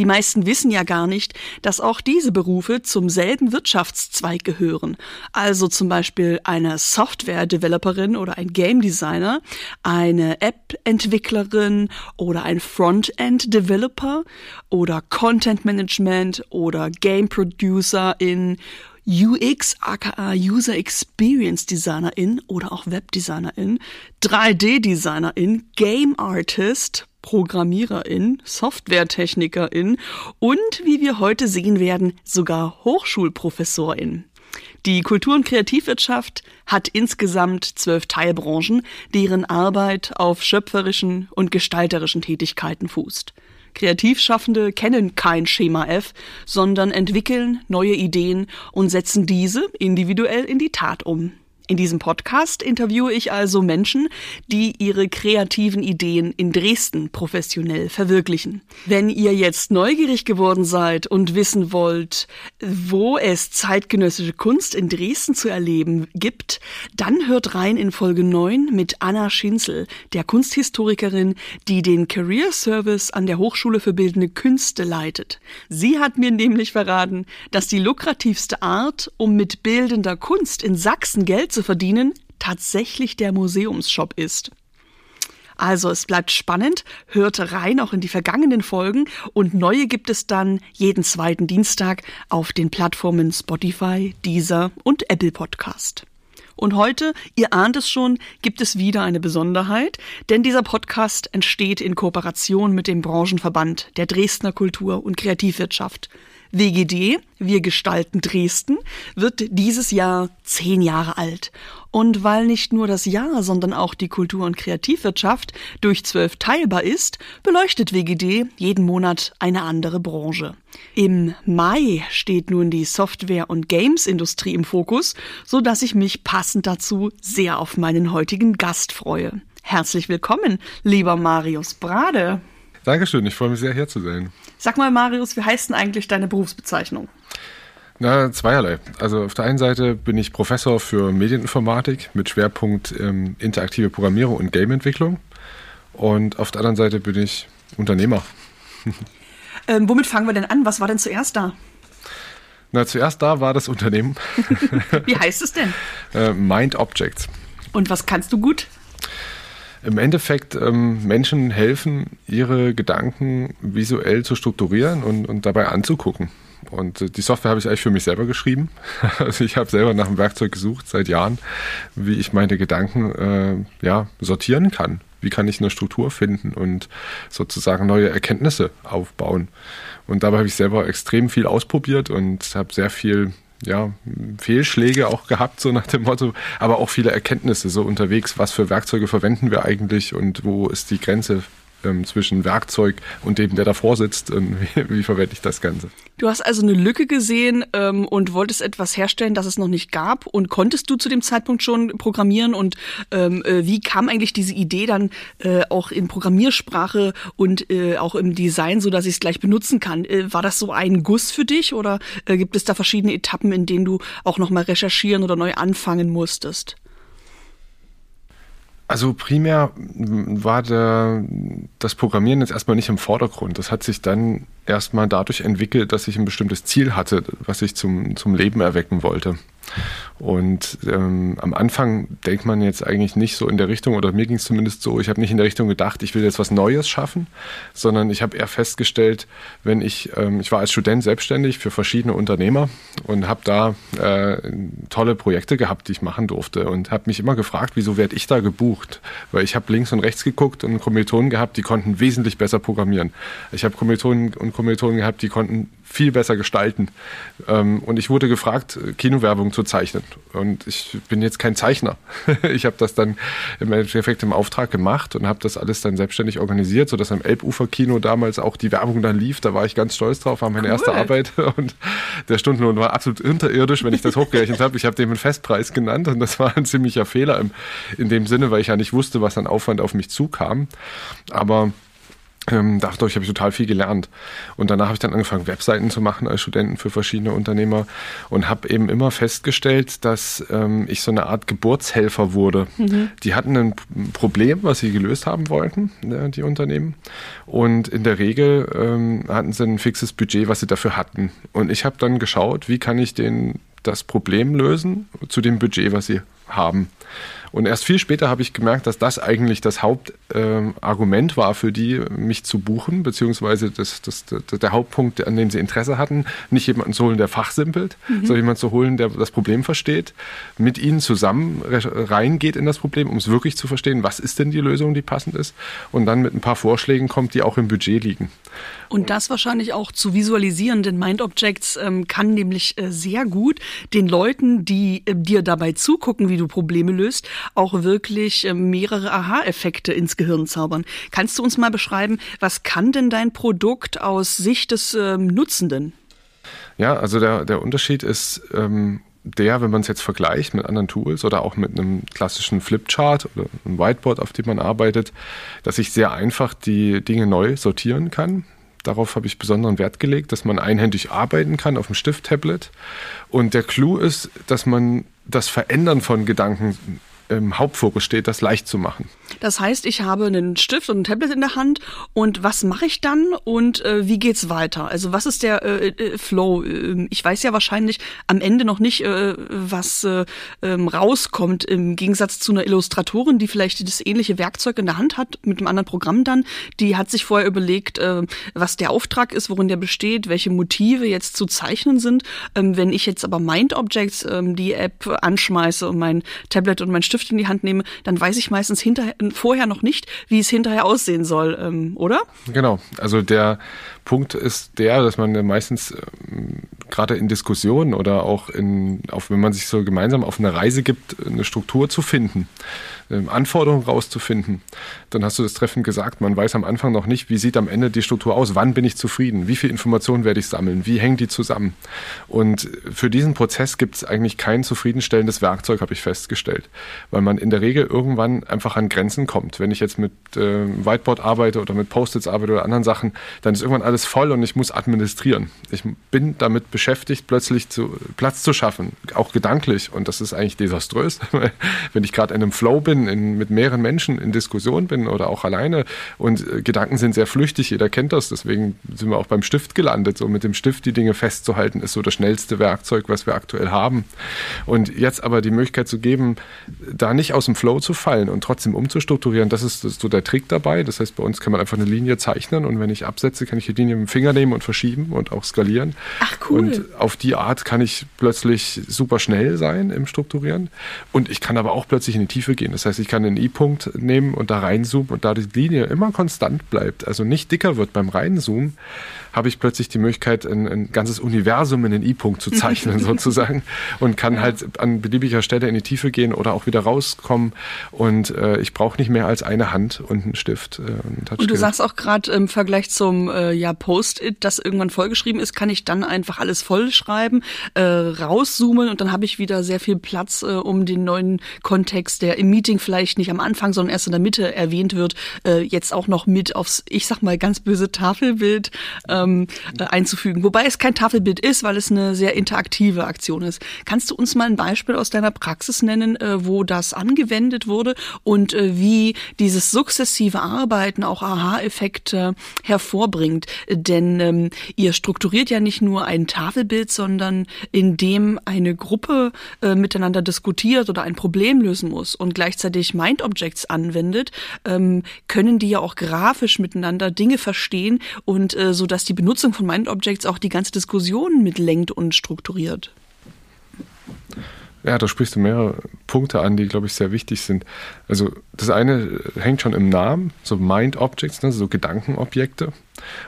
Die meisten wissen ja gar nicht, dass auch diese Berufe zum selben Wirtschaftszweig gehören. Also zum Beispiel eine Software-Developerin oder ein Game Designer, eine App-Entwicklerin oder ein Frontend-Developer oder Content Management oder Game Producer in UX aka User Experience Designerin oder auch Webdesignerin, 3D-Designerin, Game Artist, Programmiererin, Softwaretechnikerin und, wie wir heute sehen werden, sogar Hochschulprofessorin. Die Kultur- und Kreativwirtschaft hat insgesamt zwölf Teilbranchen, deren Arbeit auf schöpferischen und gestalterischen Tätigkeiten fußt. Kreativschaffende kennen kein Schema F, sondern entwickeln neue Ideen und setzen diese individuell in die Tat um. In diesem Podcast interviewe ich also Menschen, die ihre kreativen Ideen in Dresden professionell verwirklichen. Wenn ihr jetzt neugierig geworden seid und wissen wollt, wo es zeitgenössische Kunst in Dresden zu erleben gibt, dann hört rein in Folge 9 mit Anna Schinzel, der Kunsthistorikerin, die den Career Service an der Hochschule für Bildende Künste leitet. Sie hat mir nämlich verraten, dass die lukrativste Art, um mit bildender Kunst in Sachsen Geld zu zu verdienen, tatsächlich der Museumsshop ist. Also es bleibt spannend, hört rein auch in die vergangenen Folgen und neue gibt es dann jeden zweiten Dienstag auf den Plattformen Spotify, Deezer und Apple Podcast. Und heute, ihr ahnt es schon, gibt es wieder eine Besonderheit, denn dieser Podcast entsteht in Kooperation mit dem Branchenverband der Dresdner Kultur- und Kreativwirtschaft. WGD, Wir gestalten Dresden, wird dieses Jahr zehn Jahre alt. Und weil nicht nur das Jahr, sondern auch die Kultur- und Kreativwirtschaft durch zwölf teilbar ist, beleuchtet WGD jeden Monat eine andere Branche. Im Mai steht nun die Software- und Games-Industrie im Fokus, so dass ich mich passend dazu sehr auf meinen heutigen Gast freue. Herzlich willkommen, lieber Marius Brade. Dankeschön, ich freue mich sehr, hier zu sein. Sag mal, Marius, wie heißt denn eigentlich deine Berufsbezeichnung? Na, zweierlei. Also auf der einen Seite bin ich Professor für Medieninformatik mit Schwerpunkt ähm, interaktive Programmierung und Gameentwicklung. Und auf der anderen Seite bin ich Unternehmer. Ähm, womit fangen wir denn an? Was war denn zuerst da? Na, zuerst da war das Unternehmen. Wie heißt es denn? Äh, Mind Objects. Und was kannst du gut? Im Endeffekt ähm, Menschen helfen, ihre Gedanken visuell zu strukturieren und, und dabei anzugucken. Und äh, die Software habe ich eigentlich für mich selber geschrieben. Also ich habe selber nach einem Werkzeug gesucht seit Jahren, wie ich meine Gedanken äh, ja, sortieren kann. Wie kann ich eine Struktur finden und sozusagen neue Erkenntnisse aufbauen. Und dabei habe ich selber extrem viel ausprobiert und habe sehr viel ja, Fehlschläge auch gehabt, so nach dem Motto, aber auch viele Erkenntnisse so unterwegs, was für Werkzeuge verwenden wir eigentlich und wo ist die Grenze ähm, zwischen Werkzeug und dem, der davor sitzt und wie, wie, verwende ich das Ganze. Du hast also eine Lücke gesehen ähm, und wolltest etwas herstellen, das es noch nicht gab. Und konntest du zu dem Zeitpunkt schon programmieren? Und ähm, äh, wie kam eigentlich diese Idee dann äh, auch in Programmiersprache und äh, auch im Design, so dass ich es gleich benutzen kann? Äh, war das so ein Guss für dich oder äh, gibt es da verschiedene Etappen, in denen du auch nochmal recherchieren oder neu anfangen musstest? Also primär war der, das Programmieren jetzt erstmal nicht im Vordergrund. Das hat sich dann erstmal dadurch entwickelt, dass ich ein bestimmtes Ziel hatte, was ich zum, zum Leben erwecken wollte. Und ähm, am Anfang denkt man jetzt eigentlich nicht so in der Richtung, oder mir ging es zumindest so, ich habe nicht in der Richtung gedacht, ich will jetzt was Neues schaffen, sondern ich habe eher festgestellt, wenn ich, ähm, ich war als Student selbstständig für verschiedene Unternehmer und habe da äh, tolle Projekte gehabt, die ich machen durfte und habe mich immer gefragt, wieso werde ich da gebucht? Weil ich habe links und rechts geguckt und Kommilitonen gehabt, die konnten wesentlich besser programmieren. Ich habe Kommilitonen und Kommilitonen gehabt, die konnten viel besser gestalten. Ähm, und ich wurde gefragt, Kinowerbung zu zu zeichnen. Und ich bin jetzt kein Zeichner. ich habe das dann im Endeffekt im Auftrag gemacht und habe das alles dann selbstständig organisiert, sodass am Elbufer-Kino damals auch die Werbung dann lief. Da war ich ganz stolz drauf, war meine cool. erste Arbeit. Und der Stundenlohn war absolut unterirdisch, wenn ich das hochgerechnet habe. Ich habe dem einen Festpreis genannt und das war ein ziemlicher Fehler im, in dem Sinne, weil ich ja nicht wusste, was an Aufwand auf mich zukam. Aber ähm, dadurch habe ich total viel gelernt. Und danach habe ich dann angefangen, Webseiten zu machen als Studenten für verschiedene Unternehmer und habe eben immer festgestellt, dass ähm, ich so eine Art Geburtshelfer wurde. Mhm. Die hatten ein Problem, was sie gelöst haben wollten, ne, die Unternehmen. Und in der Regel ähm, hatten sie ein fixes Budget, was sie dafür hatten. Und ich habe dann geschaut, wie kann ich den das Problem lösen zu dem Budget, was sie haben. Und erst viel später habe ich gemerkt, dass das eigentlich das Hauptargument äh, war für die, mich zu buchen, beziehungsweise das, das, das, der Hauptpunkt, an dem sie Interesse hatten, nicht jemanden zu holen, der fachsimpelt, mhm. sondern jemanden zu holen, der das Problem versteht, mit ihnen zusammen reingeht in das Problem, um es wirklich zu verstehen, was ist denn die Lösung, die passend ist, und dann mit ein paar Vorschlägen kommt, die auch im Budget liegen. Und das wahrscheinlich auch zu visualisieren, denn Mind Objects ähm, kann nämlich äh, sehr gut den Leuten, die äh, dir dabei zugucken, wie du Probleme löst, auch wirklich äh, mehrere Aha-Effekte ins Gehirn zaubern. Kannst du uns mal beschreiben, was kann denn dein Produkt aus Sicht des ähm, Nutzenden? Ja, also der, der Unterschied ist, ähm, der, wenn man es jetzt vergleicht mit anderen Tools oder auch mit einem klassischen Flipchart oder einem Whiteboard, auf dem man arbeitet, dass ich sehr einfach die Dinge neu sortieren kann. Darauf habe ich besonderen Wert gelegt, dass man einhändig arbeiten kann auf dem Stift-Tablet. Und der Clou ist, dass man das Verändern von Gedanken im Hauptfokus steht, das leicht zu machen. Das heißt, ich habe einen Stift und ein Tablet in der Hand und was mache ich dann und äh, wie geht's weiter? Also was ist der äh, äh, Flow? Ähm, ich weiß ja wahrscheinlich am Ende noch nicht, äh, was äh, ähm, rauskommt im Gegensatz zu einer Illustratorin, die vielleicht das ähnliche Werkzeug in der Hand hat mit einem anderen Programm dann. Die hat sich vorher überlegt, äh, was der Auftrag ist, worin der besteht, welche Motive jetzt zu zeichnen sind. Ähm, wenn ich jetzt aber Mind Objects, ähm, die App anschmeiße und mein Tablet und mein Stift Stift in die Hand nehme, dann weiß ich meistens hinterher, vorher noch nicht, wie es hinterher aussehen soll, ähm, oder? Genau. Also der Punkt ist der, dass man meistens ähm, gerade in Diskussionen oder auch in, auf, wenn man sich so gemeinsam auf eine Reise gibt, eine Struktur zu finden. Ähm, Anforderungen rauszufinden. Dann hast du das treffend gesagt, man weiß am Anfang noch nicht, wie sieht am Ende die Struktur aus, wann bin ich zufrieden, wie viel Informationen werde ich sammeln, wie hängen die zusammen. Und für diesen Prozess gibt es eigentlich kein zufriedenstellendes Werkzeug, habe ich festgestellt, weil man in der Regel irgendwann einfach an Grenzen kommt. Wenn ich jetzt mit äh, Whiteboard arbeite oder mit Post-its arbeite oder anderen Sachen, dann ist irgendwann alles voll und ich muss administrieren. Ich bin damit beschäftigt, plötzlich zu, Platz zu schaffen, auch gedanklich. Und das ist eigentlich desaströs, wenn ich gerade in einem Flow bin, in, mit mehreren Menschen in Diskussion bin oder auch alleine und äh, Gedanken sind sehr flüchtig, jeder kennt das, deswegen sind wir auch beim Stift gelandet. So mit dem Stift die Dinge festzuhalten, ist so das schnellste Werkzeug, was wir aktuell haben. Und jetzt aber die Möglichkeit zu geben, da nicht aus dem Flow zu fallen und trotzdem umzustrukturieren, das ist, das ist so der Trick dabei. Das heißt, bei uns kann man einfach eine Linie zeichnen und wenn ich absetze, kann ich die Linie mit dem Finger nehmen und verschieben und auch skalieren. Ach cool. Und auf die Art kann ich plötzlich super schnell sein im Strukturieren und ich kann aber auch plötzlich in die Tiefe gehen. Das heißt, ich kann einen I-Punkt nehmen und da reinzoomen und da die Linie immer konstant bleibt, also nicht dicker wird beim Reinzoomen, habe ich plötzlich die Möglichkeit, ein, ein ganzes Universum in den I-Punkt zu zeichnen sozusagen und kann halt an beliebiger Stelle in die Tiefe gehen oder auch wieder rauskommen und äh, ich brauche nicht mehr als eine Hand und einen Stift. Äh, und du sagst auch gerade im Vergleich zum äh, ja, Post-it, das irgendwann vollgeschrieben ist, kann ich dann einfach alles vollschreiben, äh, rauszoomen und dann habe ich wieder sehr viel Platz, äh, um den neuen Kontext, der im Meeting vielleicht nicht am Anfang, sondern erst in der Mitte erwähnt wird, äh, jetzt auch noch mit aufs, ich sag mal, ganz böse Tafelbild äh, ähm, äh, einzufügen. Wobei es kein Tafelbild ist, weil es eine sehr interaktive Aktion ist. Kannst du uns mal ein Beispiel aus deiner Praxis nennen, äh, wo das angewendet wurde und äh, wie dieses sukzessive Arbeiten auch Aha-Effekte hervorbringt? Denn ähm, ihr strukturiert ja nicht nur ein Tafelbild, sondern indem eine Gruppe äh, miteinander diskutiert oder ein Problem lösen muss und gleichzeitig Mind Objects anwendet, ähm, können die ja auch grafisch miteinander Dinge verstehen und äh, so dass die Benutzung von Mind Objects auch die ganze Diskussion mitlenkt und strukturiert. Ja, da sprichst du mehrere Punkte an, die, glaube ich, sehr wichtig sind. Also das eine hängt schon im Namen, so Mind Objects, ne, so Gedankenobjekte.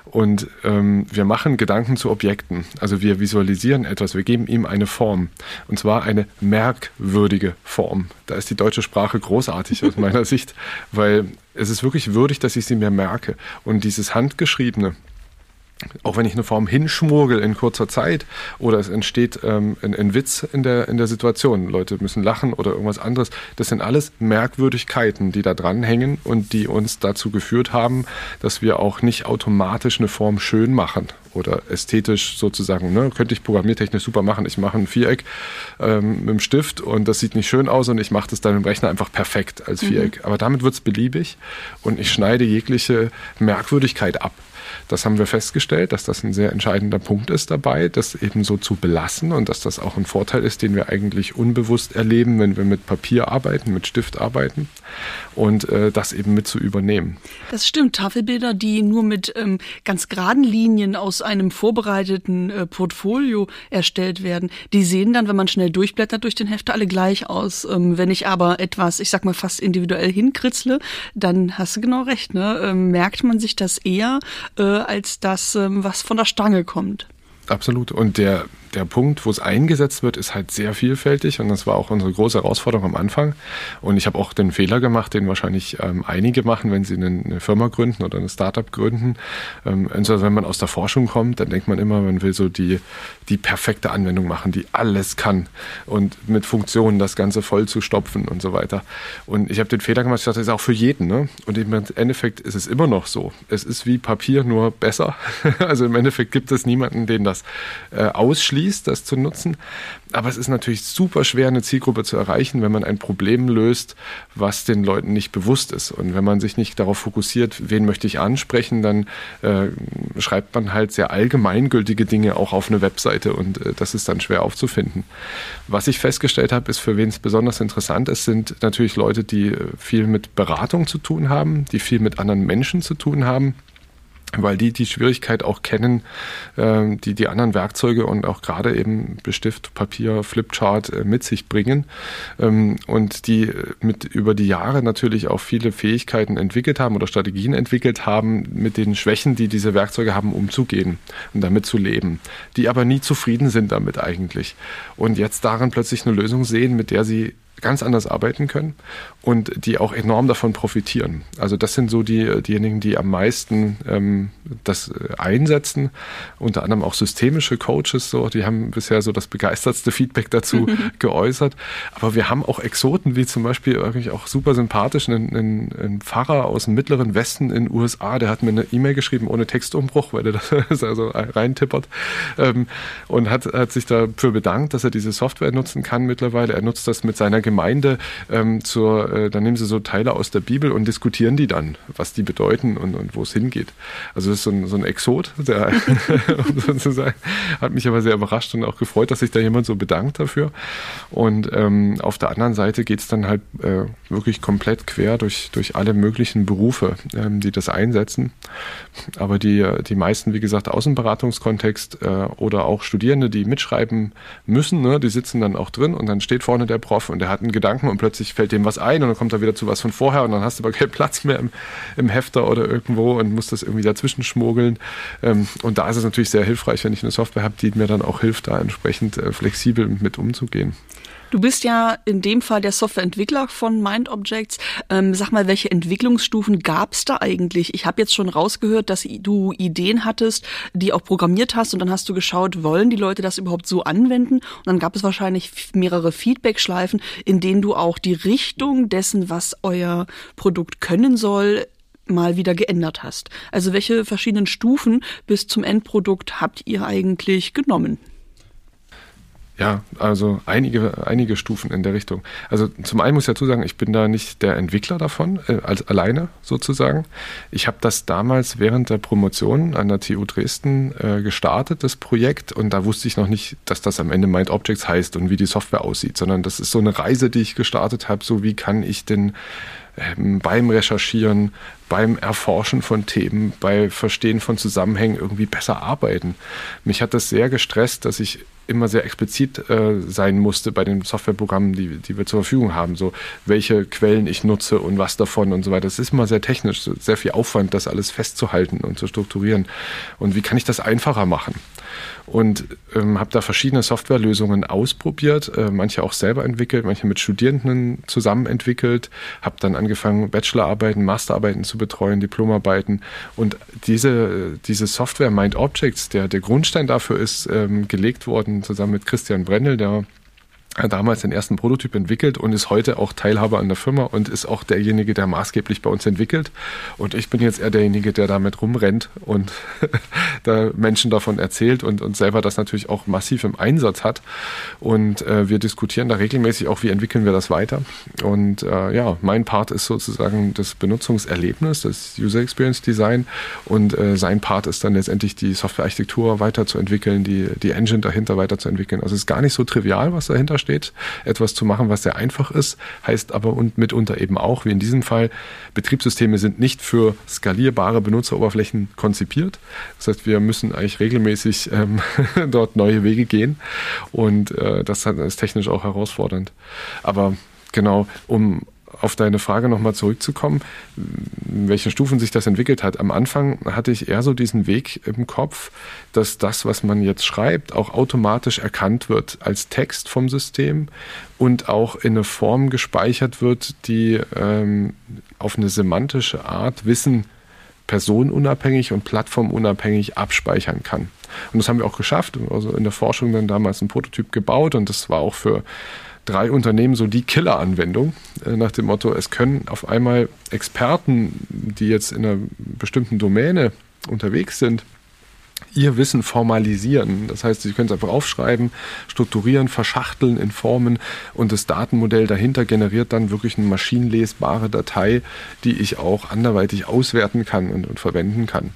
Und ähm, wir machen Gedanken zu Objekten. Also wir visualisieren etwas, wir geben ihm eine Form. Und zwar eine merkwürdige Form. Da ist die deutsche Sprache großartig aus meiner Sicht, weil es ist wirklich würdig, dass ich sie mir merke. Und dieses Handgeschriebene, auch wenn ich eine Form hinschmurgel in kurzer Zeit oder es entsteht ähm, ein, ein, Witz in der, in der Situation, Leute müssen lachen oder irgendwas anderes, das sind alles Merkwürdigkeiten, die da dranhängen und die uns dazu geführt haben, dass wir auch nicht automatisch eine Form schön machen oder ästhetisch sozusagen, ne, könnte ich programmiertechnisch super machen. Ich mache ein Viereck ähm, mit dem Stift und das sieht nicht schön aus und ich mache das dann im Rechner einfach perfekt als Viereck. Mhm. Aber damit wird es beliebig und ich schneide jegliche Merkwürdigkeit ab. Das haben wir festgestellt, dass das ein sehr entscheidender Punkt ist dabei, das eben so zu belassen und dass das auch ein Vorteil ist, den wir eigentlich unbewusst erleben, wenn wir mit Papier arbeiten, mit Stift arbeiten und äh, das eben mit zu übernehmen. Das stimmt. Tafelbilder, die nur mit ähm, ganz geraden Linien aus einem vorbereiteten äh, Portfolio erstellt werden, die sehen dann, wenn man schnell durchblättert durch den Hefte, alle gleich aus. Ähm, wenn ich aber etwas, ich sag mal, fast individuell hinkritzle, dann hast du genau recht, ne? Ähm, merkt man sich das eher äh, als das, ähm, was von der Stange kommt. Absolut. Und der, der Punkt, wo es eingesetzt wird, ist halt sehr vielfältig und das war auch unsere große Herausforderung am Anfang. Und ich habe auch den Fehler gemacht, den wahrscheinlich ähm, einige machen, wenn sie eine, eine, Firma gründen oder eine Startup gründen. Ähm, also wenn man aus der Forschung kommt, dann denkt man immer, man will so die, die perfekte Anwendung machen, die alles kann und mit Funktionen das Ganze voll zu stopfen und so weiter. Und ich habe den Fehler gemacht, ich dachte, das ist auch für jeden. Ne? Und im Endeffekt ist es immer noch so. Es ist wie Papier, nur besser. also im Endeffekt gibt es niemanden, den das äh, ausschließt ausschließt, das zu nutzen. Aber es ist natürlich super schwer, eine Zielgruppe zu erreichen, wenn man ein Problem löst, was den Leuten nicht bewusst ist. Und wenn man sich nicht darauf fokussiert, wen möchte ich ansprechen, dann äh, schreibt man halt sehr allgemeingültige Dinge auch auf eine Webseite und äh, das ist dann schwer aufzufinden. Was ich festgestellt habe, ist, für wen es besonders interessant ist, sind natürlich Leute, die äh, viel mit Beratung zu tun haben, die viel mit anderen Menschen zu tun haben weil die die Schwierigkeit auch kennen, äh, die die anderen Werkzeuge und auch gerade eben Bestift, Papier, Flipchart äh, mit sich bringen. Ähm, und die mit über die Jahre natürlich auch viele Fähigkeiten entwickelt haben oder Strategien entwickelt haben, mit den Schwächen, die diese Werkzeuge haben, umzugehen und damit zu leben, die aber nie zufrieden sind damit eigentlich. Und jetzt darin plötzlich eine Lösung sehen, mit der sie ganz anders arbeiten können und die auch enorm davon profitieren. Also das sind so die, diejenigen, die am meisten ähm, das äh, einsetzen, unter anderem auch systemische Coaches, so, die haben bisher so das begeistertste Feedback dazu geäußert. Aber wir haben auch Exoten, wie zum Beispiel wirklich auch super sympathisch, einen, einen, einen Pfarrer aus dem mittleren Westen in den USA, der hat mir eine E-Mail geschrieben ohne Textumbruch, weil er das also reintippert ähm, und hat, hat sich dafür bedankt, dass er diese Software nutzen kann mittlerweile. Er nutzt das mit seiner Gemeinde ähm, zur, äh, dann nehmen sie so Teile aus der Bibel und diskutieren die dann, was die bedeuten und, und wo es hingeht. Also das ist so ein, so ein Exot, der sozusagen hat mich aber sehr überrascht und auch gefreut, dass sich da jemand so bedankt dafür. Und ähm, auf der anderen Seite geht es dann halt äh, wirklich komplett quer durch, durch alle möglichen Berufe, ähm, die das einsetzen. Aber die, die meisten, wie gesagt, Außenberatungskontext äh, oder auch Studierende, die mitschreiben müssen, ne, die sitzen dann auch drin und dann steht vorne der Prof und der hat einen Gedanken und plötzlich fällt dem was ein und dann kommt er wieder zu was von vorher und dann hast du aber keinen Platz mehr im, im Hefter oder irgendwo und musst das irgendwie dazwischen schmuggeln. Ähm, und da ist es natürlich sehr hilfreich, wenn ich eine Software habe, die mir dann auch hilft, da entsprechend äh, flexibel mit umzugehen. Du bist ja in dem Fall der Softwareentwickler von Mind Objects. Ähm, sag mal, welche Entwicklungsstufen gab es da eigentlich? Ich habe jetzt schon rausgehört, dass du Ideen hattest, die auch programmiert hast und dann hast du geschaut, wollen die Leute das überhaupt so anwenden? Und dann gab es wahrscheinlich mehrere Feedback-Schleifen, in denen du auch die Richtung dessen, was euer Produkt können soll, mal wieder geändert hast. Also welche verschiedenen Stufen bis zum Endprodukt habt ihr eigentlich genommen? Ja, also einige, einige Stufen in der Richtung. Also zum einen muss ich dazu sagen, ich bin da nicht der Entwickler davon, äh, als alleine sozusagen. Ich habe das damals während der Promotion an der TU Dresden äh, gestartet, das Projekt, und da wusste ich noch nicht, dass das am Ende Mind Objects heißt und wie die Software aussieht, sondern das ist so eine Reise, die ich gestartet habe, so wie kann ich denn ähm, beim Recherchieren, beim Erforschen von Themen, bei Verstehen von Zusammenhängen irgendwie besser arbeiten. Mich hat das sehr gestresst, dass ich immer sehr explizit äh, sein musste bei den Softwareprogrammen, die, die wir zur Verfügung haben. So, welche Quellen ich nutze und was davon und so weiter. Das ist immer sehr technisch, sehr viel Aufwand, das alles festzuhalten und zu strukturieren. Und wie kann ich das einfacher machen? Und ähm, habe da verschiedene Softwarelösungen ausprobiert, äh, manche auch selber entwickelt, manche mit Studierenden zusammen entwickelt, habe dann angefangen, Bachelorarbeiten, Masterarbeiten zu betreuen, Diplomarbeiten. Und diese, diese Software Mind Objects, der, der Grundstein dafür ist ähm, gelegt worden, zusammen mit Christian Brendel, der damals den ersten Prototyp entwickelt und ist heute auch Teilhaber an der Firma und ist auch derjenige, der maßgeblich bei uns entwickelt. Und ich bin jetzt eher derjenige, der damit rumrennt und da Menschen davon erzählt und, und selber das natürlich auch massiv im Einsatz hat. Und äh, wir diskutieren da regelmäßig auch, wie entwickeln wir das weiter. Und äh, ja, mein Part ist sozusagen das Benutzungserlebnis, das User Experience Design und äh, sein Part ist dann letztendlich die Softwarearchitektur weiterzuentwickeln, die, die Engine dahinter weiterzuentwickeln. Also es ist gar nicht so trivial, was dahinter steht, etwas zu machen, was sehr einfach ist, heißt aber und mitunter eben auch, wie in diesem Fall, Betriebssysteme sind nicht für skalierbare Benutzeroberflächen konzipiert. Das heißt, wir müssen eigentlich regelmäßig ähm, dort neue Wege gehen und äh, das ist technisch auch herausfordernd. Aber genau, um auf deine Frage nochmal zurückzukommen, in welchen Stufen sich das entwickelt hat. Am Anfang hatte ich eher so diesen Weg im Kopf, dass das, was man jetzt schreibt, auch automatisch erkannt wird als Text vom System und auch in eine Form gespeichert wird, die ähm, auf eine semantische Art Wissen personenunabhängig und plattformunabhängig abspeichern kann. Und das haben wir auch geschafft. Also in der Forschung dann damals einen Prototyp gebaut und das war auch für drei Unternehmen so die Killer-Anwendung, äh, nach dem Motto, es können auf einmal Experten, die jetzt in einer bestimmten Domäne unterwegs sind, ihr Wissen formalisieren. Das heißt, Sie können es einfach aufschreiben, strukturieren, verschachteln in Formen und das Datenmodell dahinter generiert dann wirklich eine maschinenlesbare Datei, die ich auch anderweitig auswerten kann und, und verwenden kann.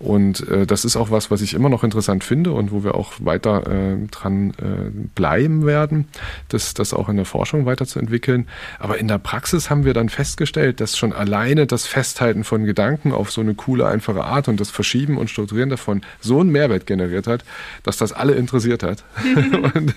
Und äh, das ist auch was, was ich immer noch interessant finde und wo wir auch weiter äh, dran äh, bleiben werden, das, das auch in der Forschung weiterzuentwickeln. Aber in der Praxis haben wir dann festgestellt, dass schon alleine das Festhalten von Gedanken auf so eine coole, einfache Art und das Verschieben und Strukturieren davon so einen Mehrwert generiert hat, dass das alle interessiert hat. und,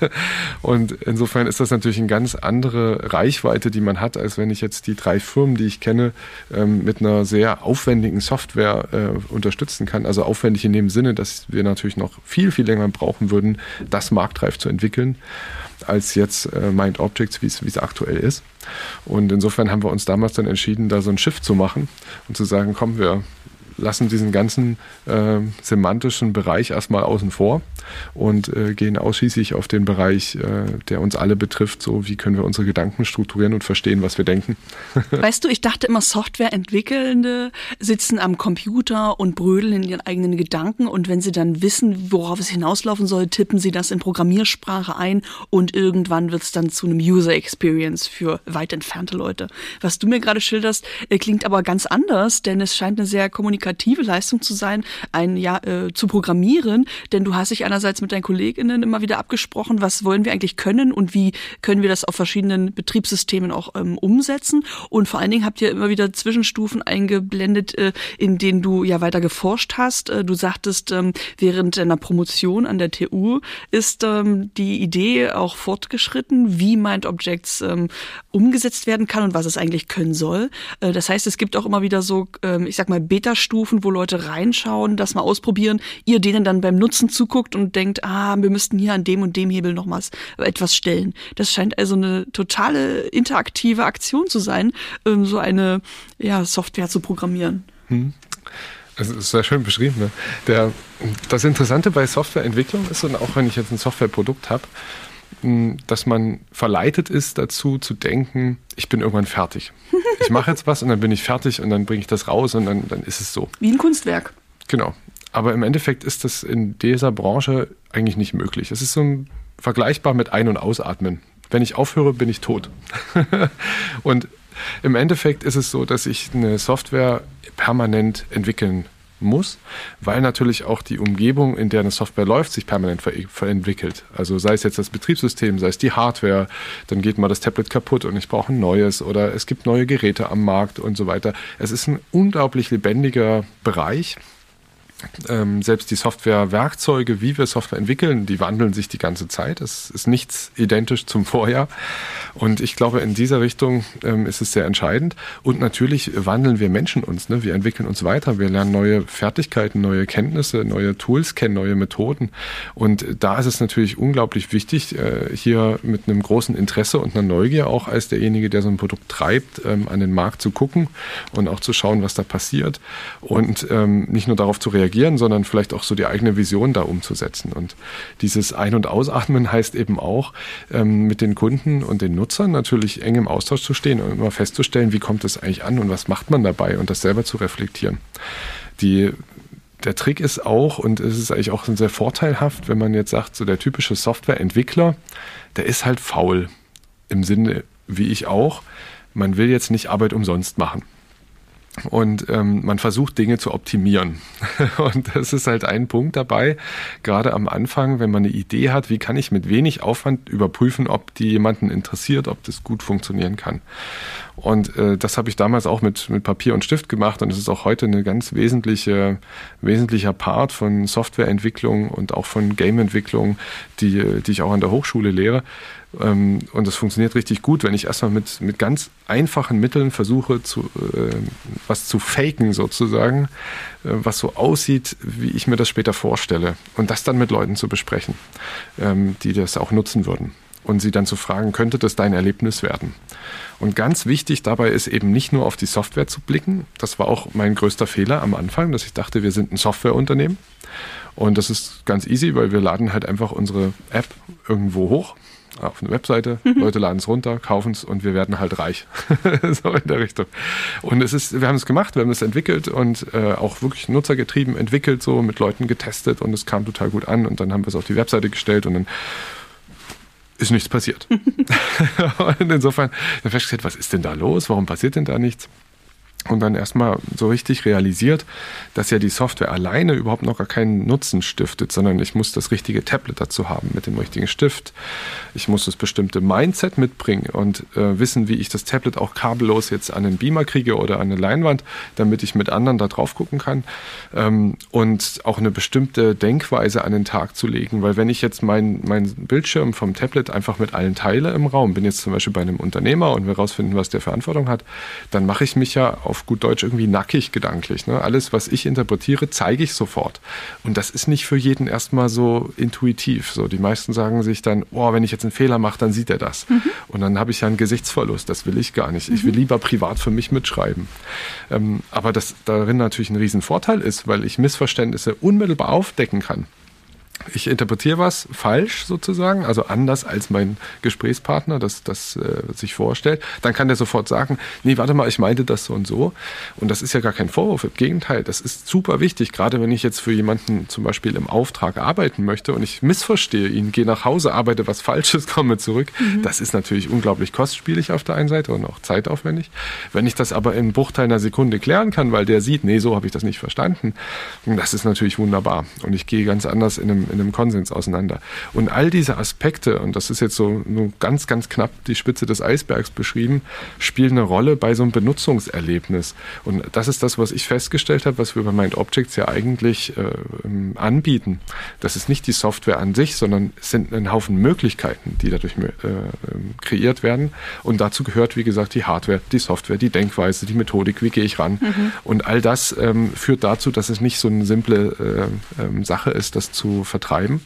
und insofern ist das natürlich eine ganz andere Reichweite, die man hat, als wenn ich jetzt die drei Firmen, die ich kenne, ähm, mit einer sehr aufwendigen Software äh, unterstützen kann kann. Also aufwendig in dem Sinne, dass wir natürlich noch viel, viel länger brauchen würden, das marktreif zu entwickeln, als jetzt äh, Mind Objects, wie es aktuell ist. Und insofern haben wir uns damals dann entschieden, da so ein Schiff zu machen und zu sagen, komm, wir lassen diesen ganzen äh, semantischen Bereich erstmal außen vor und äh, gehen ausschließlich auf den Bereich, äh, der uns alle betrifft, so wie können wir unsere Gedanken strukturieren und verstehen, was wir denken. Weißt du, ich dachte immer, Softwareentwickelnde sitzen am Computer und brödeln in ihren eigenen Gedanken und wenn sie dann wissen, worauf es hinauslaufen soll, tippen sie das in Programmiersprache ein und irgendwann wird es dann zu einem User Experience für weit entfernte Leute. Was du mir gerade schilderst, äh, klingt aber ganz anders, denn es scheint eine sehr kommunikative Leistung zu sein, ein ja äh, zu programmieren, denn du hast dich einerseits mit deinen KollegInnen immer wieder abgesprochen, was wollen wir eigentlich können und wie können wir das auf verschiedenen Betriebssystemen auch ähm, umsetzen. Und vor allen Dingen habt ihr immer wieder Zwischenstufen eingeblendet, äh, in denen du ja weiter geforscht hast. Äh, du sagtest, ähm, während deiner Promotion an der TU ist ähm, die Idee auch fortgeschritten, wie Mind Objects ähm, umgesetzt werden kann und was es eigentlich können soll. Äh, das heißt, es gibt auch immer wieder so, ähm, ich sag mal, Beta-Stufen, wo Leute reinschauen, das mal ausprobieren, ihr denen dann beim Nutzen zuguckt und denkt, ah, wir müssten hier an dem und dem Hebel nochmals etwas stellen. Das scheint also eine totale interaktive Aktion zu sein, ähm, so eine ja, Software zu programmieren. Hm. Das ist sehr schön beschrieben. Ne? Der, das Interessante bei Softwareentwicklung ist, und auch wenn ich jetzt ein Softwareprodukt habe, dass man verleitet ist dazu zu denken, ich bin irgendwann fertig. Ich mache jetzt was und dann bin ich fertig und dann bringe ich das raus und dann, dann ist es so. Wie ein Kunstwerk. Genau. Aber im Endeffekt ist das in dieser Branche eigentlich nicht möglich. Es ist so ein, vergleichbar mit Ein- und Ausatmen. Wenn ich aufhöre, bin ich tot. und im Endeffekt ist es so, dass ich eine Software permanent entwickeln muss, weil natürlich auch die Umgebung, in der eine Software läuft, sich permanent ver verentwickelt. Also sei es jetzt das Betriebssystem, sei es die Hardware, dann geht mal das Tablet kaputt und ich brauche ein neues oder es gibt neue Geräte am Markt und so weiter. Es ist ein unglaublich lebendiger Bereich ähm, selbst die Softwarewerkzeuge, wie wir Software entwickeln, die wandeln sich die ganze Zeit. Es ist nichts identisch zum Vorjahr. Und ich glaube, in dieser Richtung ähm, ist es sehr entscheidend. Und natürlich wandeln wir Menschen uns. Ne? Wir entwickeln uns weiter. Wir lernen neue Fertigkeiten, neue Kenntnisse, neue Tools kennen, neue Methoden. Und da ist es natürlich unglaublich wichtig, äh, hier mit einem großen Interesse und einer Neugier auch als derjenige, der so ein Produkt treibt, ähm, an den Markt zu gucken und auch zu schauen, was da passiert. Und ähm, nicht nur darauf zu reagieren, reagieren, sondern vielleicht auch so die eigene Vision da umzusetzen. Und dieses Ein- und Ausatmen heißt eben auch, ähm, mit den Kunden und den Nutzern natürlich eng im Austausch zu stehen und immer festzustellen, wie kommt es eigentlich an und was macht man dabei und das selber zu reflektieren. Die der Trick ist auch, und es ist eigentlich auch sehr vorteilhaft, wenn man jetzt sagt, so der typische Softwareentwickler, der ist halt faul. Im Sinne, wie ich auch, man will jetzt nicht Arbeit umsonst machen. Und ähm, man versucht Dinge zu optimieren. Und das ist halt ein Punkt dabei, gerade am Anfang, wenn man eine Idee hat, wie kann ich mit wenig Aufwand überprüfen, ob die jemanden interessiert, ob das gut funktionieren kann. Und äh, das habe ich damals auch mit, mit Papier und Stift gemacht und es ist auch heute eine ganz wesentliche, wesentlicher Part von Softwareentwicklung und auch von Gameentwicklung, die, die ich auch an der Hochschule lehre. Ähm, und das funktioniert richtig gut, wenn ich erstmal mit, mit ganz einfachen Mitteln versuche, zu, äh, was zu faken sozusagen, äh, was so aussieht, wie ich mir das später vorstelle. Und das dann mit Leuten zu besprechen, ähm, die das auch nutzen würden und sie dann zu fragen, könnte das dein Erlebnis werden? Und ganz wichtig dabei ist eben nicht nur auf die Software zu blicken. Das war auch mein größter Fehler am Anfang, dass ich dachte, wir sind ein Softwareunternehmen. Und das ist ganz easy, weil wir laden halt einfach unsere App irgendwo hoch auf eine Webseite, mhm. Leute laden es runter, kaufen es und wir werden halt reich. so in der Richtung. Und es ist, wir haben es gemacht, wir haben es entwickelt und äh, auch wirklich nutzergetrieben entwickelt, so mit Leuten getestet und es kam total gut an und dann haben wir es auf die Webseite gestellt und dann ist nichts passiert. und insofern dann festgestellt, was ist denn da los? Warum passiert denn da nichts? Und dann erstmal so richtig realisiert, dass ja die Software alleine überhaupt noch gar keinen Nutzen stiftet, sondern ich muss das richtige Tablet dazu haben mit dem richtigen Stift. Ich muss das bestimmte Mindset mitbringen und äh, wissen, wie ich das Tablet auch kabellos jetzt an den Beamer kriege oder an eine Leinwand, damit ich mit anderen da drauf gucken kann ähm, und auch eine bestimmte Denkweise an den Tag zu legen, weil wenn ich jetzt meinen mein Bildschirm vom Tablet einfach mit allen teile im Raum, bin jetzt zum Beispiel bei einem Unternehmer und wir rausfinden, was der Verantwortung hat, dann mache ich mich ja auf gut Deutsch irgendwie nackig gedanklich. Ne? Alles, was ich interpretiere, zeige ich sofort. Und das ist nicht für jeden erstmal so intuitiv. So, die meisten sagen sich dann, oh, wenn ich jetzt einen Fehler mache, dann sieht er das. Mhm. Und dann habe ich ja einen Gesichtsverlust. Das will ich gar nicht. Mhm. Ich will mhm. lieber privat für mich mitschreiben. Ähm, aber das darin natürlich ein Riesenvorteil ist, weil ich Missverständnisse unmittelbar aufdecken kann ich interpretiere was falsch sozusagen, also anders als mein Gesprächspartner das, das äh, sich vorstellt, dann kann der sofort sagen, nee, warte mal, ich meinte das so und so. Und das ist ja gar kein Vorwurf, im Gegenteil, das ist super wichtig, gerade wenn ich jetzt für jemanden zum Beispiel im Auftrag arbeiten möchte und ich missverstehe ihn, gehe nach Hause, arbeite was Falsches, komme zurück. Mhm. Das ist natürlich unglaublich kostspielig auf der einen Seite und auch zeitaufwendig. Wenn ich das aber in Bruchteil einer Sekunde klären kann, weil der sieht, nee, so habe ich das nicht verstanden, das ist natürlich wunderbar. Und ich gehe ganz anders in einem in einem Konsens auseinander. Und all diese Aspekte, und das ist jetzt so nur ganz, ganz knapp die Spitze des Eisbergs beschrieben, spielen eine Rolle bei so einem Benutzungserlebnis. Und das ist das, was ich festgestellt habe, was wir bei Mind Objects ja eigentlich äh, anbieten. Das ist nicht die Software an sich, sondern es sind ein Haufen Möglichkeiten, die dadurch äh, kreiert werden. Und dazu gehört, wie gesagt, die Hardware, die Software, die Denkweise, die Methodik, wie gehe ich ran. Mhm. Und all das ähm, führt dazu, dass es nicht so eine simple äh, äh, Sache ist, das zu vertreiben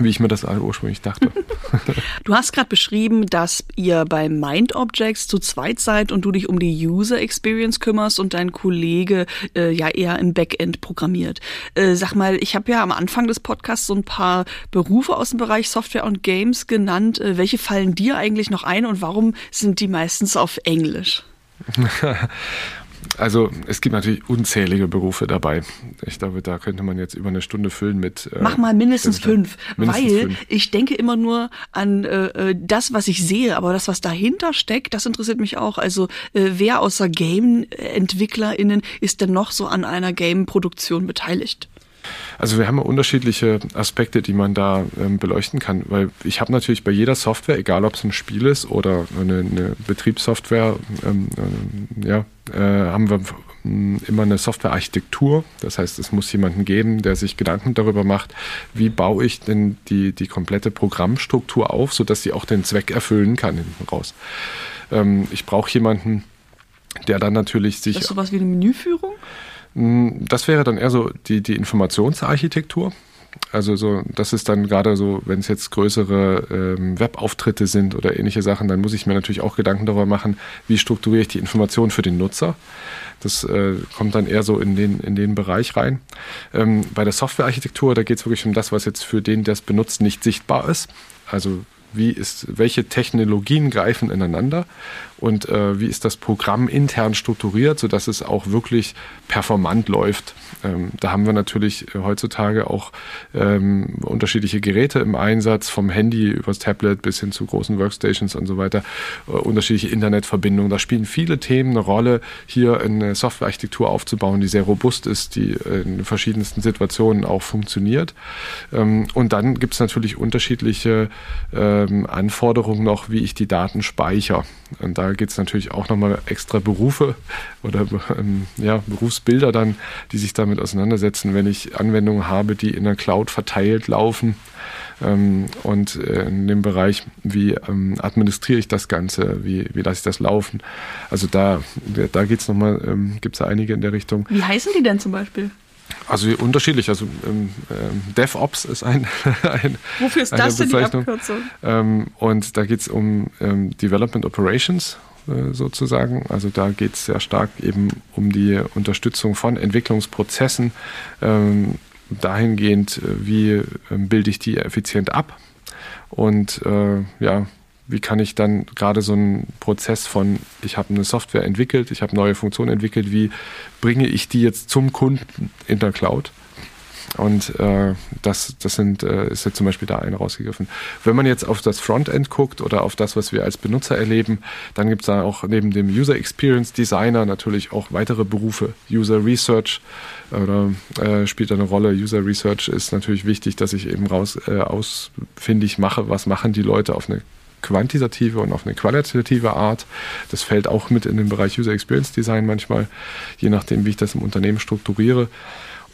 wie ich mir das ursprünglich dachte. du hast gerade beschrieben, dass ihr bei Mind Objects zu zweit seid und du dich um die User Experience kümmerst und dein Kollege äh, ja eher im Backend programmiert. Äh, sag mal, ich habe ja am Anfang des Podcasts so ein paar Berufe aus dem Bereich Software und Games genannt. Äh, welche fallen dir eigentlich noch ein und warum sind die meistens auf Englisch? Also es gibt natürlich unzählige Berufe dabei. Ich glaube, da könnte man jetzt über eine Stunde füllen mit. Äh, Mach mal mindestens fünf, mindestens weil fünf. ich denke immer nur an äh, äh, das, was ich sehe, aber das, was dahinter steckt, das interessiert mich auch. Also äh, wer außer Game-EntwicklerInnen ist denn noch so an einer Game-Produktion beteiligt? Also wir haben unterschiedliche Aspekte, die man da ähm, beleuchten kann, weil ich habe natürlich bei jeder Software, egal ob es ein Spiel ist oder eine, eine Betriebssoftware, ähm, äh, ja, äh, haben wir immer eine Softwarearchitektur. Das heißt, es muss jemanden geben, der sich Gedanken darüber macht, wie baue ich denn die, die komplette Programmstruktur auf, sodass sie auch den Zweck erfüllen kann hinten raus. Ähm, ich brauche jemanden, der dann natürlich sich. Das ist sowas wie eine Menüführung? Hm, das wäre dann eher so die, die Informationsarchitektur. Also so, das ist dann gerade so, wenn es jetzt größere ähm, Webauftritte sind oder ähnliche Sachen, dann muss ich mir natürlich auch Gedanken darüber machen, wie strukturiere ich die Information für den Nutzer. Das äh, kommt dann eher so in den, in den Bereich rein. Ähm, bei der Softwarearchitektur, da geht es wirklich um das, was jetzt für den, der es benutzt, nicht sichtbar ist. Also wie ist, welche Technologien greifen ineinander und äh, wie ist das Programm intern strukturiert, sodass es auch wirklich performant läuft. Ähm, da haben wir natürlich heutzutage auch ähm, unterschiedliche Geräte im Einsatz, vom Handy übers Tablet bis hin zu großen Workstations und so weiter, äh, unterschiedliche Internetverbindungen. Da spielen viele Themen eine Rolle, hier eine Softwarearchitektur aufzubauen, die sehr robust ist, die in verschiedensten Situationen auch funktioniert. Ähm, und dann gibt es natürlich unterschiedliche ähm, Anforderungen noch, wie ich die Daten speichere. Und da geht es natürlich auch nochmal extra Berufe oder ähm, ja, Berufsbilder dann, die sich damit auseinandersetzen, wenn ich Anwendungen habe, die in der Cloud verteilt laufen. Ähm, und äh, in dem Bereich, wie ähm, administriere ich das Ganze, wie, wie lasse ich das laufen. Also da, da geht es nochmal, ähm, gibt es einige in der Richtung. Wie heißen die denn zum Beispiel? Also unterschiedlich. Also ähm, ähm, DevOps ist ein, ein Wofür ist das denn die Abkürzung? Ähm, und da geht es um ähm, Development Operations äh, sozusagen. Also da geht es sehr stark eben um die Unterstützung von Entwicklungsprozessen. Ähm, dahingehend, äh, wie ähm, bilde ich die effizient ab? Und äh, ja, wie kann ich dann gerade so einen Prozess von, ich habe eine Software entwickelt, ich habe neue Funktionen entwickelt, wie bringe ich die jetzt zum Kunden in der Cloud? Und äh, das, das sind, äh, ist jetzt zum Beispiel da eine rausgegriffen. Wenn man jetzt auf das Frontend guckt oder auf das, was wir als Benutzer erleben, dann gibt es da auch neben dem User Experience Designer natürlich auch weitere Berufe. User Research oder äh, spielt eine Rolle. User Research ist natürlich wichtig, dass ich eben raus äh, ausfindig mache, was machen die Leute auf eine quantitative und auf eine qualitative Art. Das fällt auch mit in den Bereich User Experience Design manchmal, je nachdem, wie ich das im Unternehmen strukturiere.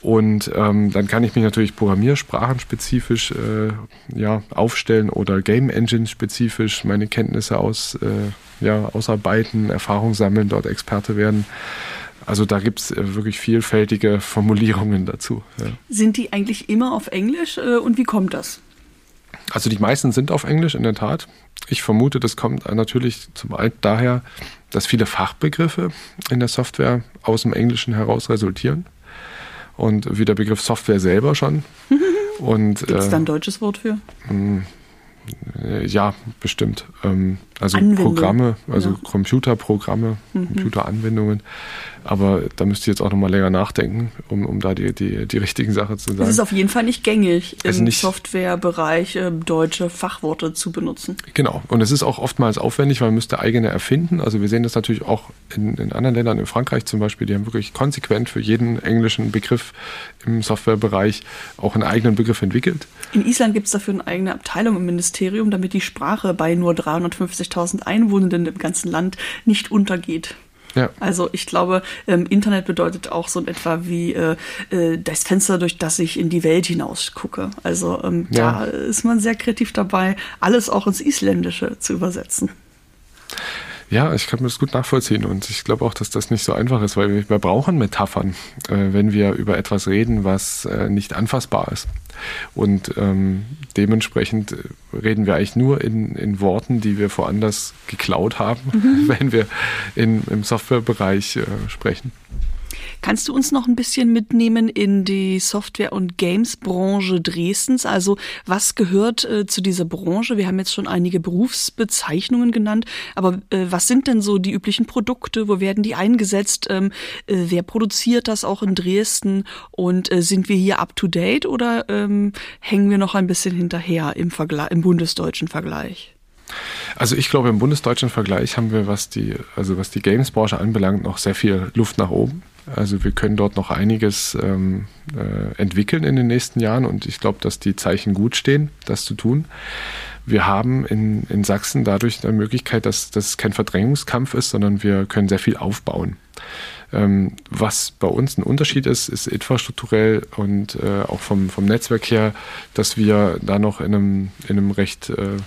Und ähm, dann kann ich mich natürlich programmiersprachenspezifisch äh, ja, aufstellen oder Game Engine spezifisch meine Kenntnisse aus, äh, ja, ausarbeiten, Erfahrung sammeln, dort Experte werden. Also da gibt es äh, wirklich vielfältige Formulierungen dazu. Ja. Sind die eigentlich immer auf Englisch äh, und wie kommt das? Also die meisten sind auf Englisch in der Tat. Ich vermute, das kommt natürlich zum einen daher, dass viele Fachbegriffe in der Software aus dem Englischen heraus resultieren. Und wie der Begriff Software selber schon. Gibt es da ein äh, deutsches Wort für? Äh, ja, bestimmt. Ähm, also Anwendung. Programme, also ja. Computerprogramme, mhm. Computeranwendungen. Aber da müsst ihr jetzt auch nochmal länger nachdenken, um, um da die, die, die richtigen Sachen zu sagen. Es ist auf jeden Fall nicht gängig, im also nicht, Softwarebereich äh, deutsche Fachworte zu benutzen. Genau. Und es ist auch oftmals aufwendig, weil man müsste eigene erfinden. Also wir sehen das natürlich auch in, in anderen Ländern, in Frankreich zum Beispiel, die haben wirklich konsequent für jeden englischen Begriff im Softwarebereich auch einen eigenen Begriff entwickelt. In Island gibt es dafür eine eigene Abteilung im Ministerium, damit die Sprache bei nur 350.000 Einwohnenden im ganzen Land nicht untergeht. Ja. Also ich glaube, ähm, Internet bedeutet auch so in etwa wie äh, äh, das Fenster, durch das ich in die Welt hinaus gucke. Also ähm, ja. da ist man sehr kreativ dabei, alles auch ins Isländische zu übersetzen. Ja, ich kann mir das gut nachvollziehen und ich glaube auch, dass das nicht so einfach ist, weil wir, wir brauchen Metaphern, äh, wenn wir über etwas reden, was äh, nicht anfassbar ist. Und ähm, dementsprechend reden wir eigentlich nur in, in Worten, die wir woanders geklaut haben, mhm. wenn wir in, im Softwarebereich äh, sprechen. Kannst du uns noch ein bisschen mitnehmen in die Software- und Games-Branche Dresdens? Also was gehört äh, zu dieser Branche? Wir haben jetzt schon einige Berufsbezeichnungen genannt, aber äh, was sind denn so die üblichen Produkte? Wo werden die eingesetzt? Ähm, äh, wer produziert das auch in Dresden? Und äh, sind wir hier up-to-date oder ähm, hängen wir noch ein bisschen hinterher im, Vergleich, im bundesdeutschen Vergleich? Also ich glaube, im bundesdeutschen Vergleich haben wir, was die, also was die Games-Branche anbelangt, noch sehr viel Luft nach oben. Also wir können dort noch einiges ähm, äh, entwickeln in den nächsten Jahren und ich glaube, dass die Zeichen gut stehen, das zu tun. Wir haben in, in Sachsen dadurch eine Möglichkeit, dass das kein Verdrängungskampf ist, sondern wir können sehr viel aufbauen. Ähm, was bei uns ein Unterschied ist, ist infrastrukturell und äh, auch vom, vom Netzwerk her, dass wir da noch in einem, in einem recht äh,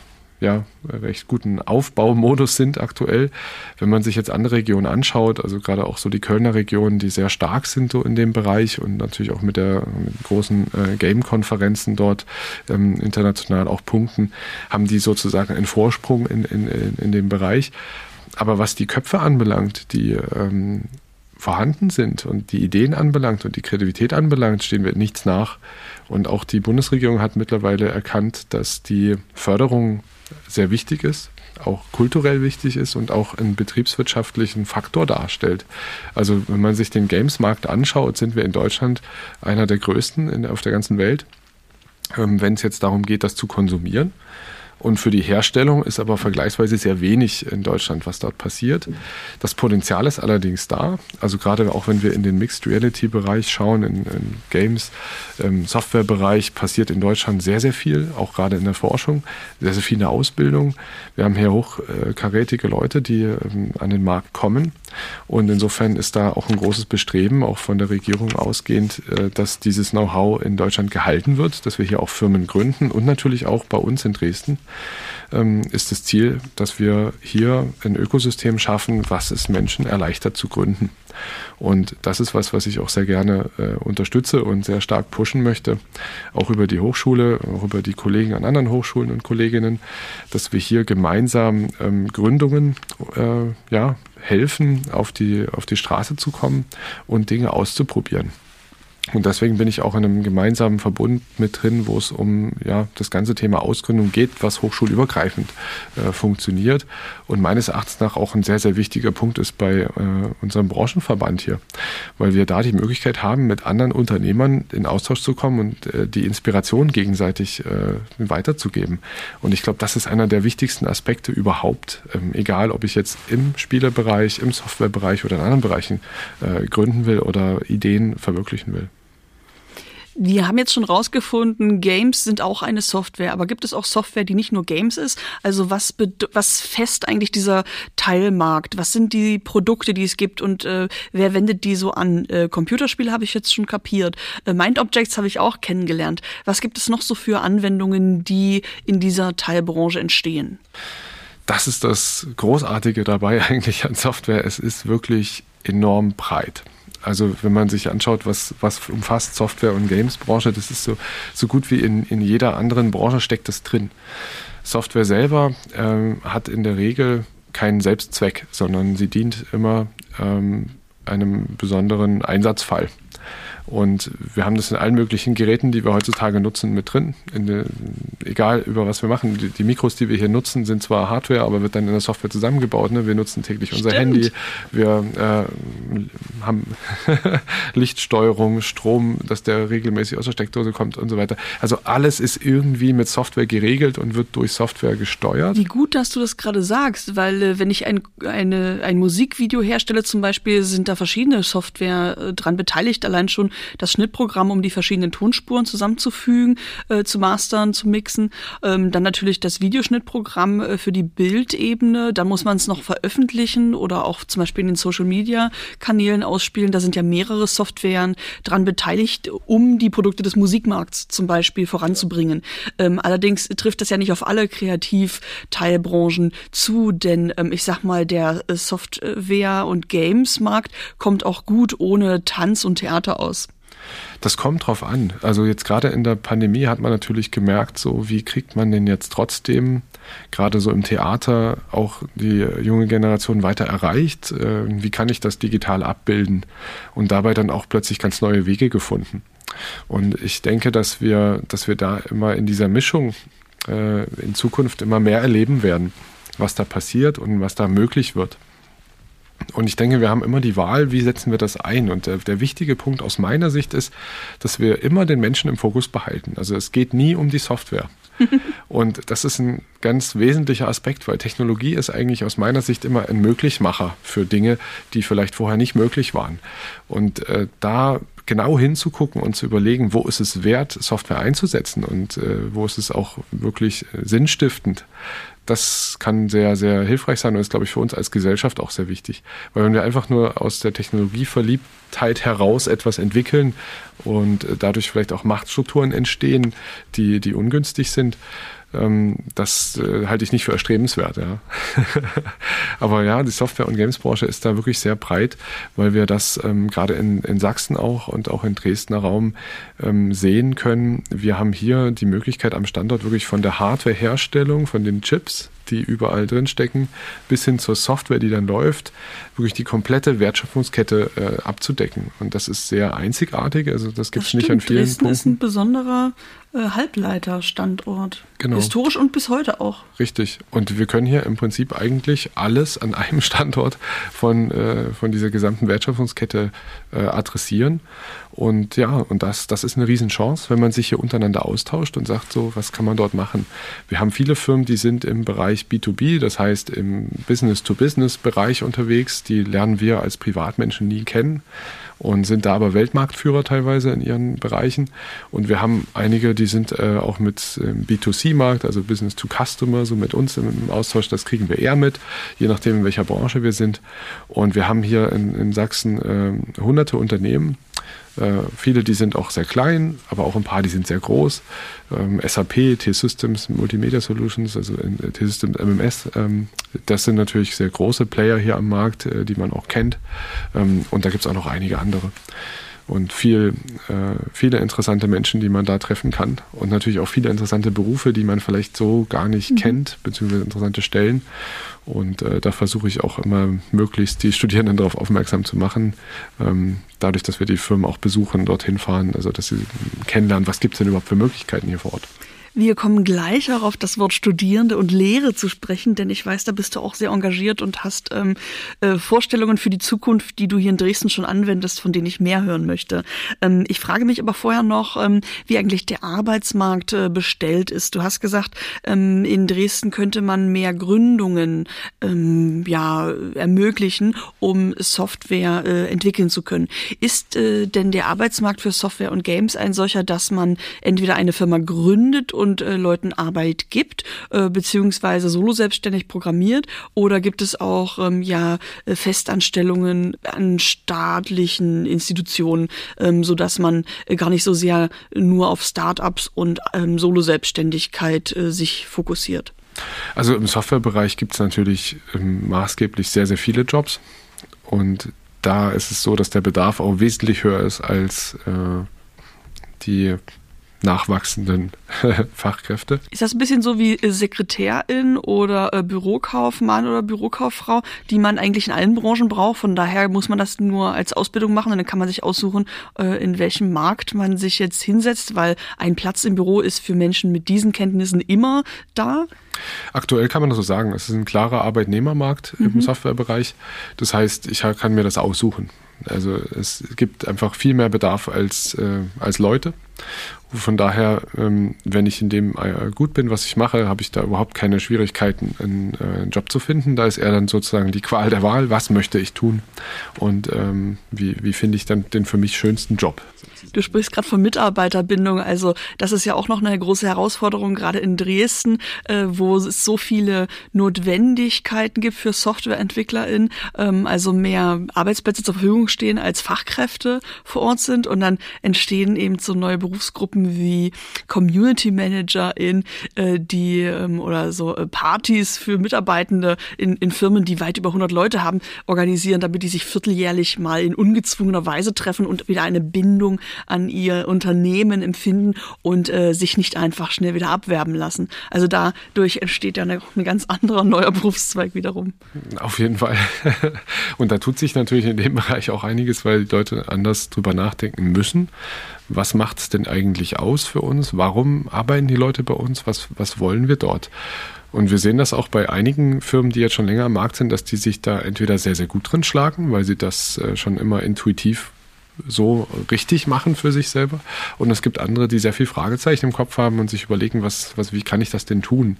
ja, recht guten Aufbaumodus sind aktuell. Wenn man sich jetzt andere Regionen anschaut, also gerade auch so die Kölner Region, die sehr stark sind so in dem Bereich und natürlich auch mit der mit großen äh, Game-Konferenzen dort ähm, international auch punkten, haben die sozusagen einen Vorsprung in, in, in dem Bereich. Aber was die Köpfe anbelangt, die ähm, vorhanden sind und die Ideen anbelangt und die Kreativität anbelangt, stehen wir nichts nach. Und auch die Bundesregierung hat mittlerweile erkannt, dass die Förderung sehr wichtig ist, auch kulturell wichtig ist und auch einen betriebswirtschaftlichen Faktor darstellt. Also wenn man sich den Games-Markt anschaut, sind wir in Deutschland einer der größten in, auf der ganzen Welt. Ähm, wenn es jetzt darum geht, das zu konsumieren, und für die Herstellung ist aber vergleichsweise sehr wenig in Deutschland, was dort passiert. Das Potenzial ist allerdings da. Also gerade auch wenn wir in den Mixed Reality Bereich schauen, in, in Games, im Softwarebereich passiert in Deutschland sehr, sehr viel, auch gerade in der Forschung, sehr, sehr viel in der Ausbildung. Wir haben hier hochkarätige Leute, die ähm, an den Markt kommen. Und insofern ist da auch ein großes Bestreben, auch von der Regierung ausgehend, äh, dass dieses Know-how in Deutschland gehalten wird, dass wir hier auch Firmen gründen und natürlich auch bei uns in Dresden ähm, ist das Ziel, dass wir hier ein Ökosystem schaffen, was es Menschen erleichtert zu gründen. Und das ist was, was ich auch sehr gerne äh, unterstütze und sehr stark pushen möchte, auch über die Hochschule, auch über die Kollegen an anderen Hochschulen und Kolleginnen, dass wir hier gemeinsam ähm, Gründungen äh, ja, helfen, auf die, auf die Straße zu kommen und Dinge auszuprobieren. Und deswegen bin ich auch in einem gemeinsamen Verbund mit drin, wo es um ja, das ganze Thema Ausgründung geht, was hochschulübergreifend äh, funktioniert. Und meines Erachtens nach auch ein sehr, sehr wichtiger Punkt ist bei äh, unserem Branchenverband hier, weil wir da die Möglichkeit haben, mit anderen Unternehmern in Austausch zu kommen und äh, die Inspiration gegenseitig äh, weiterzugeben. Und ich glaube, das ist einer der wichtigsten Aspekte überhaupt, ähm, egal ob ich jetzt im Spielebereich, im Softwarebereich oder in anderen Bereichen äh, gründen will oder Ideen verwirklichen will. Wir haben jetzt schon rausgefunden, Games sind auch eine Software, aber gibt es auch Software, die nicht nur Games ist? Also was, was fest eigentlich dieser Teilmarkt? Was sind die Produkte, die es gibt und äh, wer wendet die so an? Äh, Computerspiele habe ich jetzt schon kapiert. Äh, Mind Objects habe ich auch kennengelernt. Was gibt es noch so für Anwendungen, die in dieser Teilbranche entstehen? Das ist das Großartige dabei eigentlich an Software. Es ist wirklich enorm breit. Also wenn man sich anschaut, was, was umfasst Software- und Games-Branche, das ist so, so gut wie in, in jeder anderen Branche steckt das drin. Software selber ähm, hat in der Regel keinen Selbstzweck, sondern sie dient immer ähm, einem besonderen Einsatzfall. Und wir haben das in allen möglichen Geräten, die wir heutzutage nutzen, mit drin. Der, egal über was wir machen. Die, die, Mikros, die wir hier nutzen, sind zwar Hardware, aber wird dann in der Software zusammengebaut. Ne? Wir nutzen täglich unser Stimmt. Handy. Wir äh, haben Lichtsteuerung, Strom, dass der regelmäßig aus der Steckdose kommt und so weiter. Also alles ist irgendwie mit Software geregelt und wird durch Software gesteuert. Wie gut, dass du das gerade sagst, weil äh, wenn ich ein, eine, ein Musikvideo herstelle zum Beispiel, sind da verschiedene Software äh, dran beteiligt. Allein schon das Schnittprogramm, um die verschiedenen Tonspuren zusammenzufügen, äh, zu mastern, zu mixen. Ähm, dann natürlich das Videoschnittprogramm äh, für die Bildebene. Dann muss man es noch veröffentlichen oder auch zum Beispiel in den Social Media Kanälen ausspielen. Da sind ja mehrere Softwaren dran beteiligt, um die Produkte des Musikmarkts zum Beispiel voranzubringen. Ähm, allerdings trifft das ja nicht auf alle Kreativteilbranchen zu, denn ähm, ich sag mal, der Software- und Games-Markt kommt auch gut ohne Tanz und Theater aus. Das kommt drauf an. Also jetzt gerade in der Pandemie hat man natürlich gemerkt, so wie kriegt man denn jetzt trotzdem gerade so im Theater auch die junge Generation weiter erreicht? Äh, wie kann ich das digital abbilden? Und dabei dann auch plötzlich ganz neue Wege gefunden. Und ich denke, dass wir, dass wir da immer in dieser Mischung äh, in Zukunft immer mehr erleben werden, was da passiert und was da möglich wird. Und ich denke, wir haben immer die Wahl, wie setzen wir das ein. Und der, der, wichtige Punkt aus meiner Sicht ist, dass wir immer den Menschen im Fokus behalten. Also es geht nie um die Software. Und das ist ein ganz wesentlicher Aspekt, weil Technologie ist eigentlich aus meiner Sicht immer ein Möglichmacher für Dinge, die vielleicht vorher nicht möglich waren. Und äh, da genau hinzugucken und zu überlegen, wo ist es wert, Software einzusetzen und äh, wo ist es auch wirklich äh, sinnstiftend. Das kann sehr, sehr hilfreich sein und ist, glaube ich, für uns als Gesellschaft auch sehr wichtig. Weil wenn wir einfach nur aus der Technologieverliebtheit heraus etwas entwickeln und äh, dadurch vielleicht auch Machtstrukturen entstehen, die, die ungünstig sind, das äh, halte ich nicht für erstrebenswert. Ja. Aber ja, die Software- und Gamesbranche ist da wirklich sehr breit, weil wir das ähm, gerade in, in Sachsen auch und auch im Dresdner Raum ähm, sehen können. Wir haben hier die Möglichkeit am Standort wirklich von der Hardwareherstellung, von den Chips, die überall drin stecken, bis hin zur Software, die dann läuft, wirklich die komplette Wertschöpfungskette äh, abzudecken. Und das ist sehr einzigartig. Also das gibt es nicht an vielen Dresden Punkten. ist ein besonderer äh, Halbleiterstandort. Genau. Historisch und bis heute auch. Richtig. Und wir können hier im Prinzip eigentlich alles an einem Standort von, äh, von dieser gesamten Wertschöpfungskette äh, adressieren. Und ja, und das, das ist eine Riesenchance, wenn man sich hier untereinander austauscht und sagt so, was kann man dort machen. Wir haben viele Firmen, die sind im Bereich B2B, das heißt im Business-to-Business-Bereich unterwegs. Die lernen wir als Privatmenschen nie kennen und sind da aber Weltmarktführer teilweise in ihren Bereichen. Und wir haben einige, die sind äh, auch mit ähm, B2C-Markt, also Business to Customer, so mit uns im, Austausch. Das kriegen wir eher mit, je nachdem, in welcher Branche wir sind. Und wir haben hier in, in Sachsen äh, hunderte Unternehmen, viele, die sind auch sehr klein, aber auch ein paar, die sind sehr groß. Ähm, SAP, T-Systems, Multimedia Solutions, also äh, T-Systems MMS, ähm, das sind natürlich sehr große Player hier am Markt, äh, die man auch kennt. Ähm, und da gibt es auch noch einige andere und viel, äh, viele interessante Menschen, die man da treffen kann und natürlich auch viele interessante Berufe, die man vielleicht so gar nicht mhm. kennt, beziehungsweise interessante Stellen. Und äh, da versuche ich auch immer möglichst die Studierenden darauf aufmerksam zu machen, ähm, dadurch, dass wir die Firmen auch besuchen, dorthin fahren, also dass sie kennenlernen, was gibt es denn überhaupt für Möglichkeiten hier vor Ort. Wir kommen gleich auch auf das Wort Studierende und Lehre zu sprechen, denn ich weiß, da bist du auch sehr engagiert und hast ähm, äh, Vorstellungen für die Zukunft, die du hier in Dresden schon anwendest, von denen ich mehr hören möchte. Ähm, ich frage mich aber vorher noch, ähm, wie eigentlich der Arbeitsmarkt äh, bestellt ist. Du hast gesagt, ähm, in Dresden könnte man mehr Gründungen ähm, ja, ermöglichen, um Software äh, entwickeln zu können. Ist äh, denn der Arbeitsmarkt für Software und Games ein solcher, dass man entweder eine Firma gründet und äh, Leuten Arbeit gibt, äh, beziehungsweise solo selbstständig programmiert? Oder gibt es auch ähm, ja äh, Festanstellungen an staatlichen Institutionen, ähm, so dass man äh, gar nicht so sehr nur auf Startups und ähm, Solo-Selbstständigkeit äh, sich fokussiert? Also im Softwarebereich gibt es natürlich ähm, maßgeblich sehr, sehr viele Jobs. Und da ist es so, dass der Bedarf auch wesentlich höher ist als äh, die nachwachsenden Fachkräfte. Ist das ein bisschen so wie Sekretärin oder äh, Bürokaufmann oder Bürokauffrau, die man eigentlich in allen Branchen braucht? Von daher muss man das nur als Ausbildung machen und dann kann man sich aussuchen, äh, in welchem Markt man sich jetzt hinsetzt, weil ein Platz im Büro ist für Menschen mit diesen Kenntnissen immer da. Aktuell kann man das so sagen. Es ist ein klarer Arbeitnehmermarkt mhm. im Softwarebereich. Das heißt, ich kann mir das aussuchen. Also es gibt einfach viel mehr Bedarf als, äh, als Leute. Von daher, ähm, wenn ich in dem äh, gut bin, was ich mache, habe ich da überhaupt keine Schwierigkeiten, einen, äh, Job zu finden. Da ist eher dann sozusagen die Qual der Wahl, was möchte ich tun und ähm, wie, wie finde ich dann den für mich schönsten Job. Du sprichst gerade von Mitarbeiterbindung. Also das ist ja auch noch eine große Herausforderung, gerade in Dresden, äh, wo es so viele Notwendigkeiten gibt für SoftwareentwicklerInnen, ähm, also mehr Arbeitsplätze zur Verfügung stehen, als Fachkräfte vor Ort sind. Und dann entstehen eben so neue Berufsgruppen wie Community Managerin, äh, die ähm, oder so äh, Partys für Mitarbeitende in, in Firmen, die weit über 100 Leute haben, organisieren, damit die sich vierteljährlich mal in ungezwungener Weise treffen und wieder eine Bindung an ihr Unternehmen empfinden und äh, sich nicht einfach schnell wieder abwerben lassen. Also dadurch entsteht ja eine, ein ganz anderer neuer Berufszweig wiederum. Auf jeden Fall. Und da tut sich natürlich in dem Bereich auch einiges, weil die Leute anders drüber nachdenken müssen. Was macht es denn eigentlich aus für uns? Warum arbeiten die Leute bei uns? Was, was wollen wir dort? Und wir sehen das auch bei einigen Firmen, die jetzt schon länger am Markt sind, dass die sich da entweder sehr, sehr gut drin schlagen, weil sie das äh, schon immer intuitiv so richtig machen für sich selber. Und es gibt andere, die sehr viel Fragezeichen im Kopf haben und sich überlegen, was, was, wie kann ich das denn tun?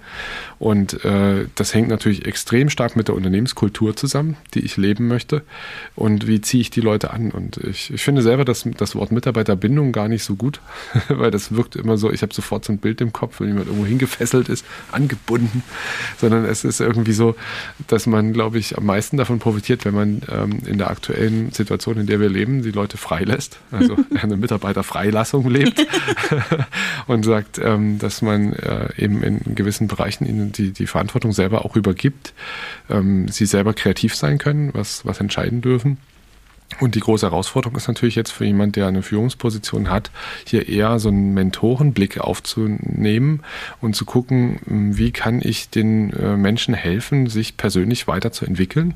Und äh, das hängt natürlich extrem stark mit der Unternehmenskultur zusammen, die ich leben möchte. Und wie ziehe ich die Leute an? Und ich, ich finde selber das, das Wort Mitarbeiterbindung gar nicht so gut, weil das wirkt immer so, ich habe sofort so ein Bild im Kopf, wenn jemand irgendwo hingefesselt ist, angebunden, sondern es ist irgendwie so, dass man, glaube ich, am meisten davon profitiert, wenn man ähm, in der aktuellen Situation, in der wir leben, die Leute freilässt, also eine Mitarbeiterfreilassung lebt und sagt, ähm, dass man äh, eben in gewissen Bereichen ihnen die, die Verantwortung selber auch übergibt, ähm, sie selber kreativ sein können, was, was entscheiden dürfen und die große Herausforderung ist natürlich jetzt für jemand, der eine Führungsposition hat, hier eher so einen Mentorenblick aufzunehmen und zu gucken, wie kann ich den äh, Menschen helfen, sich persönlich weiterzuentwickeln?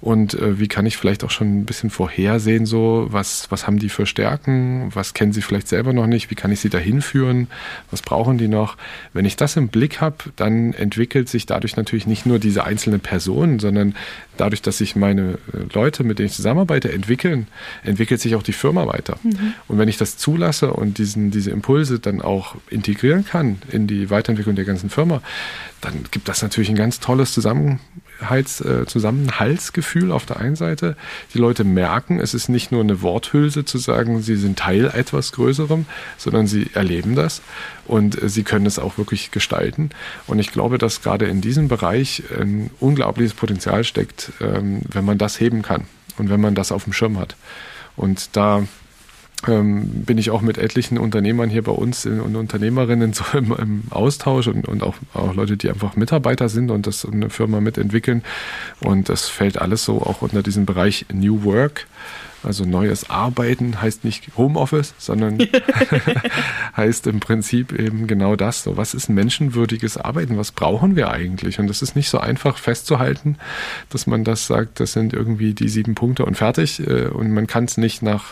Und äh, wie kann ich vielleicht auch schon ein bisschen vorhersehen, so was, was haben die für Stärken, was kennen sie vielleicht selber noch nicht, wie kann ich sie dahin führen, was brauchen die noch. Wenn ich das im Blick habe, dann entwickelt sich dadurch natürlich nicht nur diese einzelne Person, sondern dadurch, dass sich meine äh, Leute, mit denen ich zusammenarbeite, entwickeln, entwickelt sich auch die Firma weiter. Mhm. Und wenn ich das zulasse und diesen, diese Impulse dann auch integrieren kann in die Weiterentwicklung der ganzen Firma, dann gibt das natürlich ein ganz tolles Zusammenhalts, äh, Zusammenhaltsgefühl auf der einen Seite. Die Leute merken, es ist nicht nur eine Worthülse zu sagen, sie sind Teil etwas Größerem, sondern sie erleben das und äh, sie können es auch wirklich gestalten. Und ich glaube, dass gerade in diesem Bereich ein unglaubliches Potenzial steckt, ähm, wenn man das heben kann und wenn man das auf dem Schirm hat. Und da ähm, bin ich auch mit etlichen Unternehmern hier bei uns und Unternehmerinnen so im, im Austausch und, und auch, auch, Leute, die einfach Mitarbeiter sind und das eine Firma mitentwickeln. Und das fällt alles so auch unter diesen Bereich New Work. Also neues Arbeiten heißt nicht Homeoffice, sondern heißt im Prinzip eben genau das. So, was ist menschenwürdiges Arbeiten? Was brauchen wir eigentlich? Und das ist nicht so einfach festzuhalten, dass man das sagt, das sind irgendwie die sieben Punkte und fertig. Äh, und man kann es nicht nach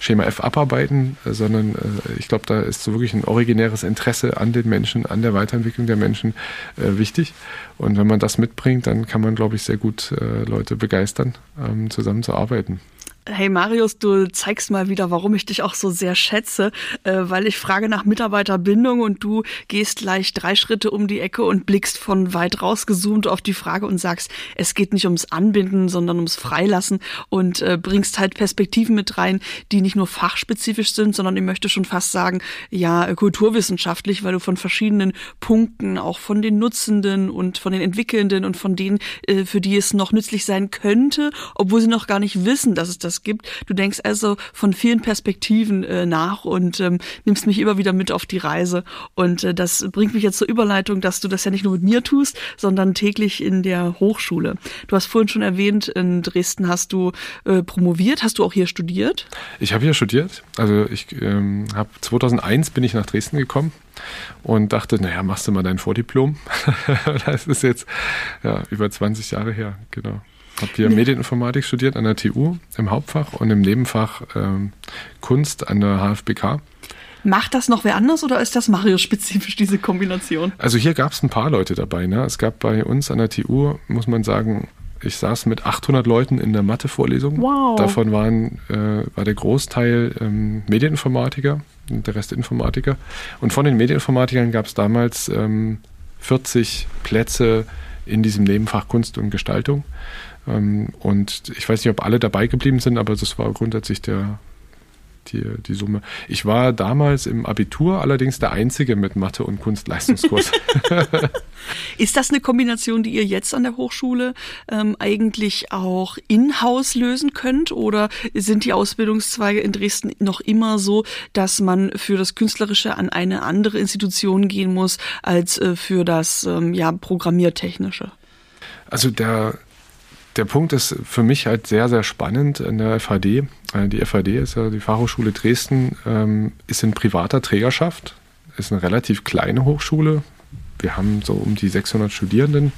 Schema F abarbeiten, äh, sondern äh, ich glaube, da ist so wirklich ein originäres Interesse an den Menschen, an der Weiterentwicklung der Menschen wichtig. Und wenn man das mitbringt, dann kann man, glaube ich, sehr gut Leute begeistern, ähm, zusammenzuarbeiten. Hey Marius, du zeigst mal wieder, warum ich dich auch so sehr schätze, äh, weil ich frage nach Mitarbeiterbindung und du gehst gleich drei Schritte um die Ecke und blickst von weit rausgezoomt auf die Frage und sagst, es geht nicht ums Anbinden, sondern ums Freilassen und äh, bringst halt Perspektiven mit rein, die nicht nur fachspezifisch sind, sondern ich möchte schon fast sagen, ja, kulturwissenschaftlich, weil du von verschiedenen Punkten, auch von den Nutzenden und von den Entwickelnden und von denen, äh, für die es noch nützlich sein könnte, obwohl sie noch gar nicht wissen, dass es das gibt. Du denkst also von vielen Perspektiven äh, nach und ähm, nimmst mich immer wieder mit auf die Reise. Und äh, das bringt mich jetzt zur Überleitung, dass du das ja nicht nur mit mir tust, sondern täglich in der Hochschule. Du hast vorhin schon erwähnt, in Dresden hast du äh, promoviert. Hast du auch hier studiert? Ich habe hier studiert. Also ich ähm, habe 2001 bin ich nach Dresden gekommen und dachte, naja, machst du mal dein Vordiplom. das ist jetzt ja, über 20 Jahre her, genau. Habe hier nee. Medieninformatik studiert an der TU im Hauptfach und im Nebenfach ähm, Kunst an der HFBK. Macht das noch wer anders oder ist das Mario-spezifisch, diese Kombination? Also hier gab es ein paar Leute dabei. Ne? Es gab bei uns an der TU, muss man sagen, ich saß mit 800 Leuten in der Mathe-Vorlesung. Wow. Davon waren, äh, war der Großteil ähm, Medieninformatiker und der Rest Informatiker. Und von den Medieninformatikern gab es damals ähm, 40 Plätze in diesem Nebenfach Kunst und Gestaltung. Ähm, und ich weiß nicht, ob alle dabei geblieben sind, aber das war grundsätzlich der, die, die Summe. Ich war damals im Abitur allerdings der Einzige mit Mathe- und Kunstleistungskurs. Ist das eine Kombination, die ihr jetzt an der Hochschule ähm, eigentlich auch in-house lösen könnt? Oder sind die Ausbildungszweige in Dresden noch immer so, dass man für das Künstlerische an eine andere Institution gehen muss als äh, für das ähm, ja, Programmiertechnische? Also der der Punkt ist für mich halt sehr, sehr spannend in der FHD. Äh, die FHD ist ja die Fachhochschule Dresden, ähm, ist in privater Trägerschaft, ist eine relativ kleine Hochschule. Wir haben so um die 600 Studierenden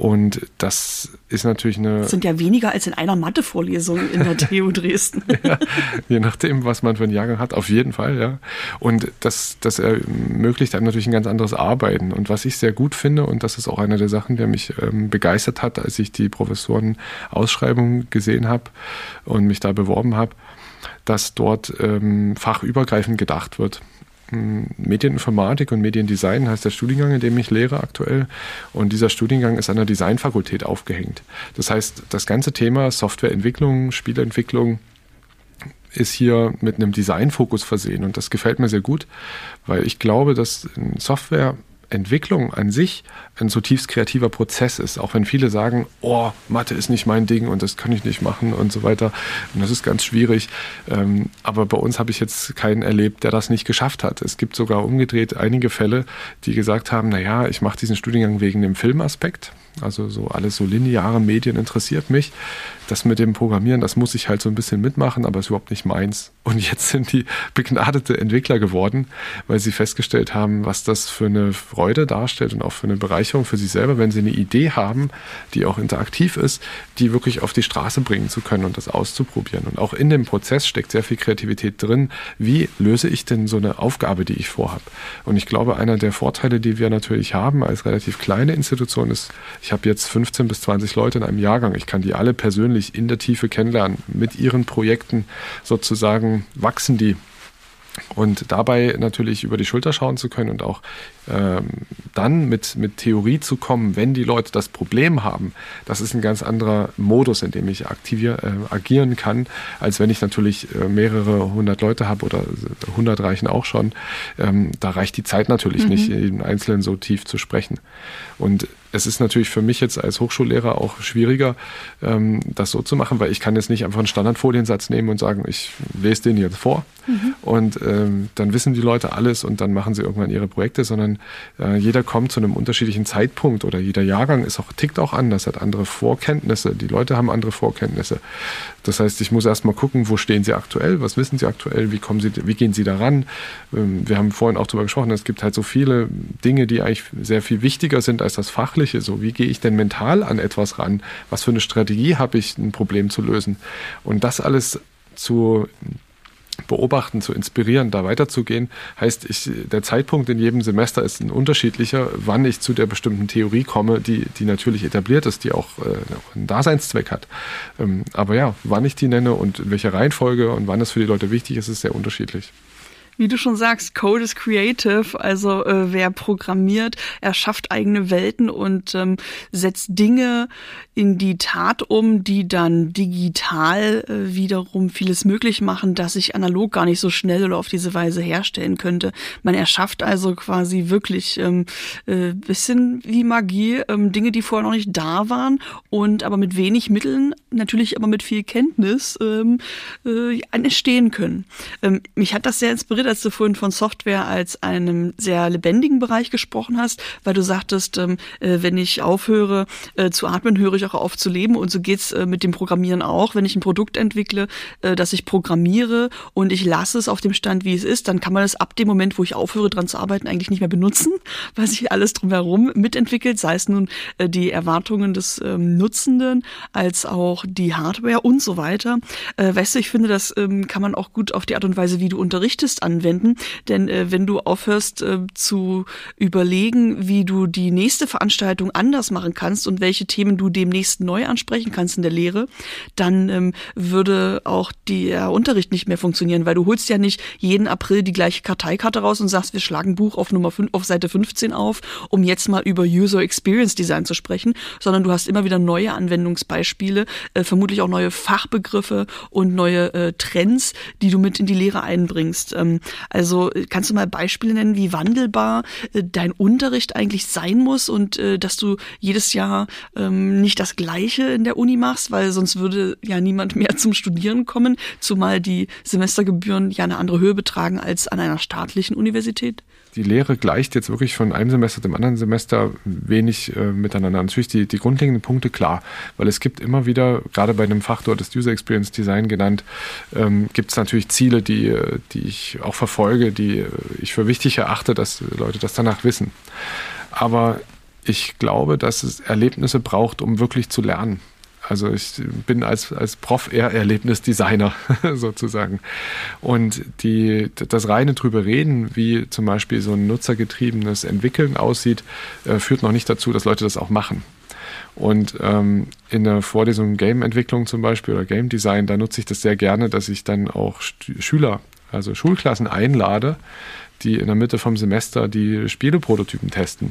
und das ist natürlich eine. Das sind ja weniger als in einer Mathevorlesung in der TU Dresden. ja, je nachdem, was man für einen Jahrgang hat, auf jeden Fall, ja. Und das, das ermöglicht einem natürlich ein ganz anderes Arbeiten. Und was ich sehr gut finde, und das ist auch eine der Sachen, der mich ähm, begeistert hat, als ich die Professoren-Ausschreibung gesehen habe und mich da beworben habe, dass dort ähm, fachübergreifend gedacht wird. Medieninformatik und Mediendesign heißt der Studiengang, in dem ich lehre aktuell. Und dieser Studiengang ist an der Designfakultät aufgehängt. Das heißt, das ganze Thema Softwareentwicklung, Spielentwicklung ist hier mit einem Designfokus versehen. Und das gefällt mir sehr gut, weil ich glaube, dass Software Entwicklung an sich ein zutiefst kreativer Prozess ist. Auch wenn viele sagen, oh, Mathe ist nicht mein Ding und das kann ich nicht machen und so weiter. Und das ist ganz schwierig. Ähm, aber bei uns habe ich jetzt keinen erlebt, der das nicht geschafft hat. Es gibt sogar umgedreht einige Fälle, die gesagt haben, naja, ich mache diesen Studiengang wegen dem Filmaspekt. Also so alles so lineare Medien interessiert mich. Das mit dem Programmieren, das muss ich halt so ein bisschen mitmachen, aber ist überhaupt nicht meins. Und jetzt sind die begnadete Entwickler geworden, weil sie festgestellt haben, was das für eine Freude darstellt und auch für eine Bereicherung für sich selber, wenn sie eine Idee haben, die auch interaktiv ist, die wirklich auf die Straße bringen zu können und das auszuprobieren. Und auch in dem Prozess steckt sehr viel Kreativität drin. Wie löse ich denn so eine Aufgabe, die ich vorhabe? Und ich glaube, einer der Vorteile, die wir natürlich haben als relativ kleine Institution ist, ich habe jetzt 15 bis 20 Leute in einem Jahrgang. Ich kann die alle persönlich in der Tiefe kennenlernen. Mit ihren Projekten sozusagen wachsen die und dabei natürlich über die Schulter schauen zu können und auch ähm, dann mit, mit Theorie zu kommen, wenn die Leute das Problem haben, das ist ein ganz anderer Modus, in dem ich aktivier, äh, agieren kann, als wenn ich natürlich äh, mehrere hundert Leute habe oder hundert reichen auch schon. Ähm, da reicht die Zeit natürlich mhm. nicht, jeden Einzelnen so tief zu sprechen. Und es ist natürlich für mich jetzt als Hochschullehrer auch schwieriger, ähm, das so zu machen, weil ich kann jetzt nicht einfach einen Standardfoliensatz nehmen und sagen, ich lese den jetzt vor mhm. und ähm, dann wissen die Leute alles und dann machen sie irgendwann ihre Projekte, sondern äh, jeder kommt zu einem unterschiedlichen Zeitpunkt oder jeder Jahrgang ist auch, tickt auch anders, hat andere Vorkenntnisse, die Leute haben andere Vorkenntnisse. Das heißt, ich muss erstmal gucken, wo stehen sie aktuell, was wissen sie aktuell, wie kommen sie, wie gehen sie daran. Ähm, wir haben vorhin auch darüber gesprochen, es gibt halt so viele Dinge, die eigentlich sehr viel wichtiger sind als das Fachliche Fachliche. So, wie gehe ich denn mental an etwas ran? Was für eine Strategie habe ich, ein Problem zu lösen? Und das alles zu beobachten, zu inspirieren, da weiterzugehen, heißt, ich, der Zeitpunkt in jedem Semester ist ein unterschiedlicher, wann ich zu der bestimmten Theorie komme, die, die natürlich etabliert ist, die auch äh, einen Daseinszweck hat. Ähm, aber ja, wann ich die nenne und in welcher Reihenfolge und wann es für die Leute wichtig ist, ist sehr unterschiedlich wie du schon sagst, Code is creative. Also äh, wer programmiert, erschafft eigene Welten und ähm, setzt Dinge in die Tat um, die dann digital äh, wiederum vieles möglich machen, das ich analog gar nicht so schnell oder auf diese Weise herstellen könnte. Man erschafft also quasi wirklich ähm, äh, bisschen wie Magie, ähm, Dinge, die vorher noch nicht da waren und aber mit wenig Mitteln, natürlich aber mit viel Kenntnis ähm, äh, entstehen können. Ähm, mich hat das sehr inspiriert, als du vorhin von Software als einem sehr lebendigen Bereich gesprochen hast, weil du sagtest, ähm, äh, wenn ich aufhöre äh, zu atmen, höre ich auch auf zu leben. Und so geht's äh, mit dem Programmieren auch. Wenn ich ein Produkt entwickle, das ich programmiere und ich lasse es auf dem Stand, wie es ist, dann kann man es ab dem Moment, wo ich aufhöre, dran zu arbeiten, eigentlich nicht mehr benutzen, weil sich alles drumherum mitentwickelt, sei es nun die Erwartungen des ähm, Nutzenden als auch die Hardware und so weiter. Weißt du, ich finde, das ähm, kann man auch gut auf die Art und Weise, wie du unterrichtest, an anwenden. Denn äh, wenn du aufhörst äh, zu überlegen, wie du die nächste Veranstaltung anders machen kannst und welche Themen du demnächst neu ansprechen kannst in der Lehre, dann ähm, würde auch der Unterricht nicht mehr funktionieren, weil du holst ja nicht jeden April die gleiche Karteikarte raus und sagst, wir schlagen Buch auf Nummer 5, auf Seite 15 auf, um jetzt mal über User Experience Design zu sprechen, sondern du hast immer wieder neue Anwendungsbeispiele, äh, vermutlich auch neue Fachbegriffe und neue äh, Trends, die du mit in die Lehre einbringst. Ähm, also äh, kannst du mal Beispiele nennen, wie wandelbar äh, dein Unterricht eigentlich sein muss und äh, dass du jedes Jahr ähm, nicht das Gleiche in der Uni machst, weil sonst würde ja niemand mehr zum Studieren kommen, zumal die Semestergebühren ja eine andere Höhe betragen als an einer staatlichen Universität? Die Lehre gleicht jetzt wirklich von einem Semester zum anderen Semester wenig äh, miteinander. Natürlich die, die grundlegenden Punkte klar, weil es gibt immer wieder, gerade bei einem Fach, dort ist User Experience Design genannt, ähm, gibt es natürlich Ziele, die, äh, die ich auch verfolge, die äh, ich für wichtig erachte, dass Leute das danach wissen. Aber ich glaube, dass es Erlebnisse braucht, um wirklich zu lernen. Also ich bin als, als Prof eher Erlebnisdesigner sozusagen. Und die, das reine drüber reden, wie zum Beispiel so ein nutzergetriebenes Entwickeln aussieht, äh, führt noch nicht dazu, dass Leute das auch machen. Und ähm, in der Vorlesung Game-Entwicklung zum Beispiel oder Game Design, da nutze ich das sehr gerne, dass ich dann auch Schüler, also Schulklassen einlade, die in der Mitte vom Semester die Spieleprototypen testen.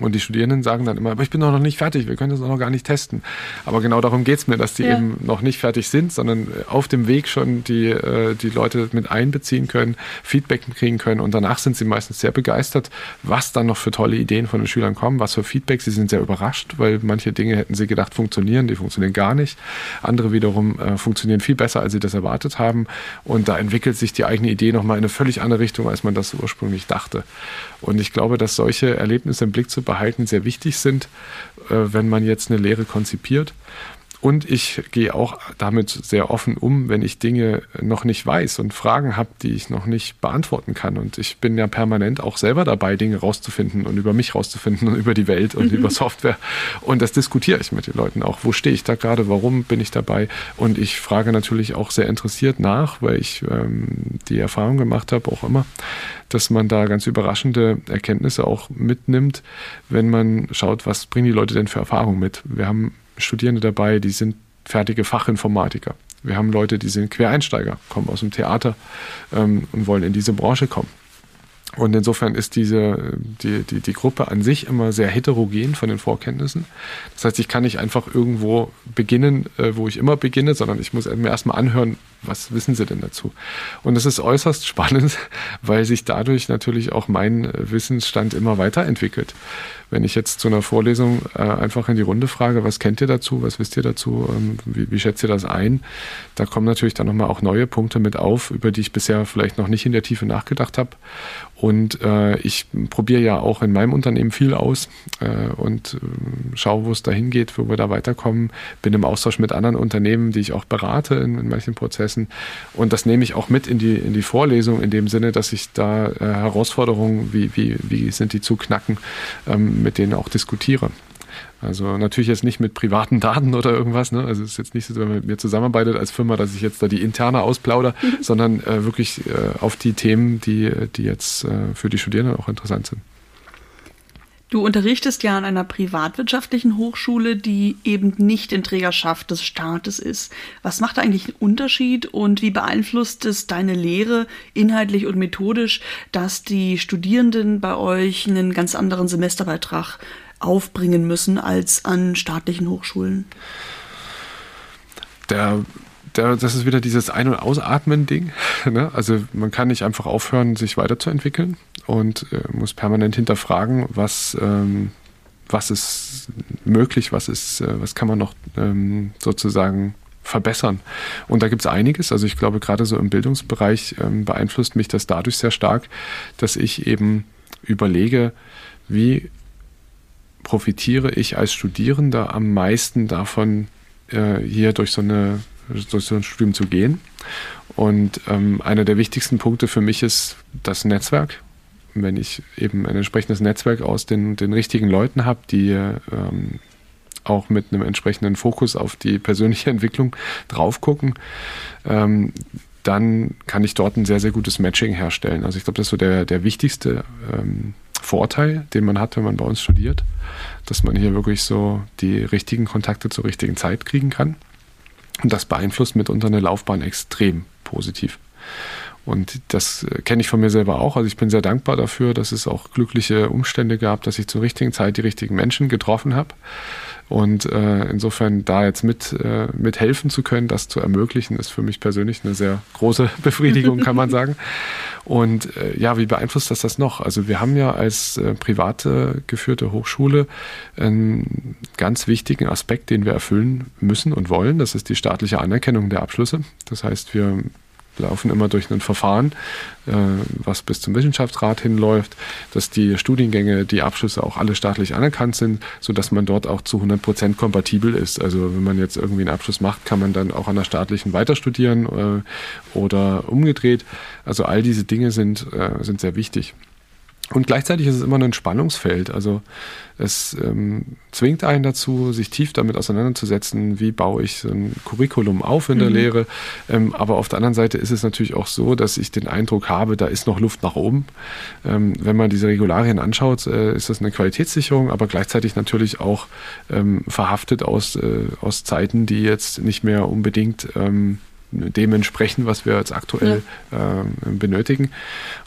Und die Studierenden sagen dann immer, aber ich bin doch noch nicht fertig, wir können das noch gar nicht testen. Aber genau darum geht es mir, dass die ja. eben noch nicht fertig sind, sondern auf dem Weg schon die, äh, die Leute mit einbeziehen können, Feedback kriegen können und danach sind sie meistens sehr begeistert, was dann noch für tolle Ideen von den Schülern kommen, was für Feedback. Sie sind sehr überrascht, weil manche Dinge hätten sie gedacht funktionieren, die funktionieren gar nicht. Andere wiederum äh, funktionieren viel besser, als sie das erwartet haben. Und da entwickelt sich die eigene Idee nochmal in eine völlig andere Richtung, als man das ursprünglich dachte. Und ich glaube, dass solche Erlebnisse im Blick zu behalten sehr wichtig sind, äh, wenn man jetzt eine Lehre konzipiert. Und ich gehe auch damit sehr offen um, wenn ich Dinge noch nicht weiß und Fragen habe, die ich noch nicht beantworten kann. Und ich bin ja permanent auch selber dabei, Dinge rauszufinden und über mich rauszufinden und über die Welt und mhm. über Software. Und das diskutiere ich mit den Leuten auch. Wo stehe ich da gerade? Warum bin ich dabei? Und ich frage natürlich auch sehr interessiert nach, weil ich ähm, die Erfahrung gemacht habe, auch immer, dass man da ganz überraschende Erkenntnisse auch mitnimmt, wenn man schaut, was bringen die Leute denn für Erfahrungen mit. Wir haben Studierende dabei, die sind fertige Fachinformatiker. Wir haben Leute, die sind Quereinsteiger, kommen aus dem Theater ähm, und wollen in diese Branche kommen. Und insofern ist diese, die, die, die Gruppe an sich immer sehr heterogen von den Vorkenntnissen. Das heißt, ich kann nicht einfach irgendwo beginnen, äh, wo ich immer beginne, sondern ich muss mir erstmal anhören, was wissen sie denn dazu? Und es ist äußerst spannend, weil sich dadurch natürlich auch mein Wissensstand immer weiterentwickelt. Wenn ich jetzt zu einer Vorlesung äh, einfach in die Runde frage, was kennt ihr dazu, was wisst ihr dazu, ähm, wie, wie schätzt ihr das ein, da kommen natürlich dann nochmal auch neue Punkte mit auf, über die ich bisher vielleicht noch nicht in der Tiefe nachgedacht habe. Und äh, ich probiere ja auch in meinem Unternehmen viel aus äh, und äh, schaue, wo es dahin geht, wo wir da weiterkommen. Bin im Austausch mit anderen Unternehmen, die ich auch berate in, in manchen Prozessen. Und das nehme ich auch mit in die, in die Vorlesung, in dem Sinne, dass ich da äh, Herausforderungen, wie, wie, wie sind die zu knacken, ähm, mit denen auch diskutiere. Also natürlich jetzt nicht mit privaten Daten oder irgendwas. Ne? Also es ist jetzt nicht so, wenn man mit mir zusammenarbeitet als Firma, dass ich jetzt da die interne ausplauder, mhm. sondern äh, wirklich äh, auf die Themen, die, die jetzt äh, für die Studierenden auch interessant sind. Du unterrichtest ja an einer privatwirtschaftlichen Hochschule, die eben nicht in Trägerschaft des Staates ist. Was macht da eigentlich einen Unterschied und wie beeinflusst es deine Lehre inhaltlich und methodisch, dass die Studierenden bei euch einen ganz anderen Semesterbeitrag aufbringen müssen als an staatlichen Hochschulen? Der, das ist wieder dieses Ein- und Ausatmen-Ding. Ne? Also man kann nicht einfach aufhören, sich weiterzuentwickeln und äh, muss permanent hinterfragen, was, ähm, was ist möglich, was ist, äh, was kann man noch ähm, sozusagen verbessern. Und da gibt es einiges. Also ich glaube, gerade so im Bildungsbereich ähm, beeinflusst mich das dadurch sehr stark, dass ich eben überlege, wie profitiere ich als Studierender am meisten davon, äh, hier durch so, eine, durch so ein Studium zu gehen. Und ähm, einer der wichtigsten Punkte für mich ist das Netzwerk. Wenn ich eben ein entsprechendes Netzwerk aus den, den richtigen Leuten habe, die ähm, auch mit einem entsprechenden Fokus auf die persönliche Entwicklung drauf gucken, ähm, dann kann ich dort ein sehr, sehr gutes Matching herstellen. Also ich glaube, das ist so der, der wichtigste ähm, Vorteil, den man hat, wenn man bei uns studiert, dass man hier wirklich so die richtigen Kontakte zur richtigen Zeit kriegen kann. Und das beeinflusst mitunter eine Laufbahn extrem positiv. Und das äh, kenne ich von mir selber auch. Also ich bin sehr dankbar dafür, dass es auch glückliche Umstände gab, dass ich zur richtigen Zeit die richtigen Menschen getroffen habe. Und äh, insofern da jetzt mit, äh, mit helfen zu können, das zu ermöglichen, ist für mich persönlich eine sehr große Befriedigung, kann man sagen. Und äh, ja, wie beeinflusst das das noch? Also wir haben ja als äh, private geführte Hochschule einen ganz wichtigen Aspekt, den wir erfüllen müssen und wollen. Das ist die staatliche Anerkennung der Abschlüsse. Das heißt, wir laufen immer durch ein Verfahren, äh, was bis zum Wissenschaftsrat hinläuft, dass die Studiengänge, die Abschlüsse auch alle staatlich anerkannt sind, sodass man dort auch zu 100 Prozent kompatibel ist. Also wenn man jetzt irgendwie einen Abschluss macht, kann man dann auch an der staatlichen weiter studieren äh, oder umgedreht. Also all diese Dinge sind, äh, sind sehr wichtig. Und gleichzeitig ist es immer ein Spannungsfeld. Also es ähm, zwingt einen dazu, sich tief damit auseinanderzusetzen, wie baue ich so ein Curriculum auf in der mhm. Lehre. Ähm, aber auf der anderen Seite ist es natürlich auch so, dass ich den Eindruck habe, da ist noch Luft nach oben. Ähm, wenn man diese Regularien anschaut, äh, ist das eine Qualitätssicherung, aber gleichzeitig natürlich auch ähm, verhaftet aus, äh, aus Zeiten, die jetzt nicht mehr unbedingt ähm, dem entsprechen, was wir jetzt aktuell ja. äh, benötigen.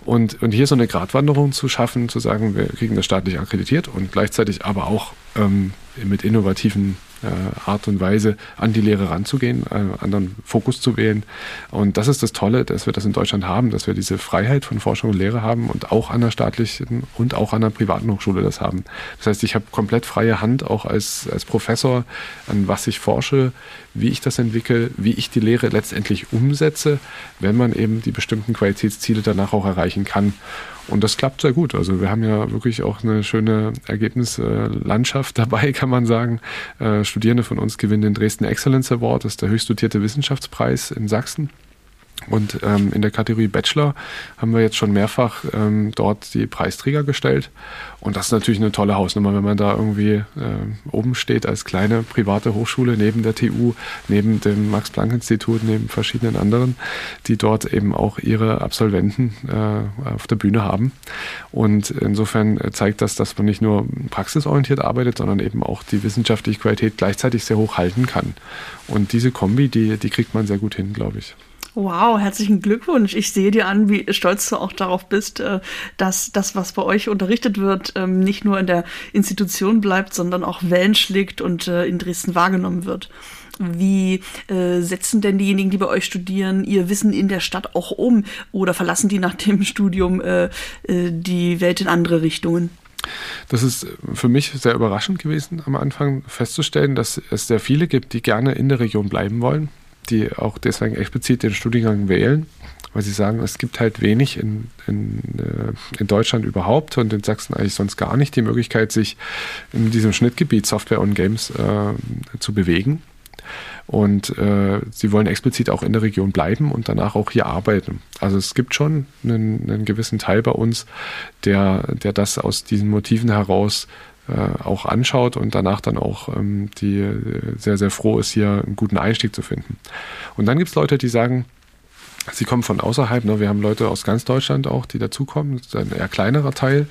Und, und hier so eine Gratwanderung zu schaffen, zu sagen, wir kriegen das staatlich akkreditiert und gleichzeitig aber auch ähm, mit innovativen Art und Weise an die Lehre ranzugehen, äh, anderen Fokus zu wählen. Und das ist das Tolle, dass wir das in Deutschland haben, dass wir diese Freiheit von Forschung und Lehre haben und auch an der staatlichen und auch an der privaten Hochschule das haben. Das heißt, ich habe komplett freie Hand auch als, als Professor, an was ich forsche, wie ich das entwickle, wie ich die Lehre letztendlich umsetze, wenn man eben die bestimmten Qualitätsziele danach auch erreichen kann. Und das klappt sehr gut. Also wir haben ja wirklich auch eine schöne Ergebnislandschaft dabei, kann man sagen. Äh, Studierende von uns gewinnen den Dresden Excellence Award, das ist der höchst dotierte Wissenschaftspreis in Sachsen. Und ähm, in der Kategorie Bachelor haben wir jetzt schon mehrfach ähm, dort die Preisträger gestellt. Und das ist natürlich eine tolle Hausnummer, wenn man da irgendwie äh, oben steht als kleine private Hochschule neben der TU, neben dem Max-Planck-Institut, neben verschiedenen anderen, die dort eben auch ihre Absolventen äh, auf der Bühne haben. Und insofern zeigt das, dass man nicht nur praxisorientiert arbeitet, sondern eben auch die wissenschaftliche Qualität gleichzeitig sehr hoch halten kann. Und diese Kombi, die, die kriegt man sehr gut hin, glaube ich. Wow, herzlichen Glückwunsch. Ich sehe dir an, wie stolz du auch darauf bist, äh, dass das, was bei euch unterrichtet wird, ähm, nicht nur in der Institution bleibt, sondern auch Wellen schlägt und äh, in Dresden wahrgenommen wird. Wie äh, setzen denn diejenigen, die bei euch studieren, ihr Wissen in der Stadt auch um oder verlassen die nach dem Studium die Welt in andere Richtungen? Das ist für mich sehr überraschend gewesen, am Anfang festzustellen, dass es sehr viele gibt, die gerne in der Region bleiben wollen die auch deswegen explizit den Studiengang wählen, weil sie sagen, es gibt halt wenig in, in, äh, in Deutschland überhaupt und in Sachsen eigentlich sonst gar nicht die Möglichkeit, sich in diesem Schnittgebiet Software und Games äh, zu bewegen. Und äh, sie wollen explizit auch in der Region bleiben und danach auch hier arbeiten. Also es gibt schon einen, einen gewissen Teil bei uns, der, der das aus diesen Motiven heraus äh, auch anschaut und danach dann auch ähm, die äh, sehr, sehr froh ist, hier einen guten Einstieg zu finden. Und dann gibt es Leute, die sagen, Sie kommen von außerhalb, ne? wir haben Leute aus ganz Deutschland auch, die dazukommen, das ist ein eher kleinerer Teil.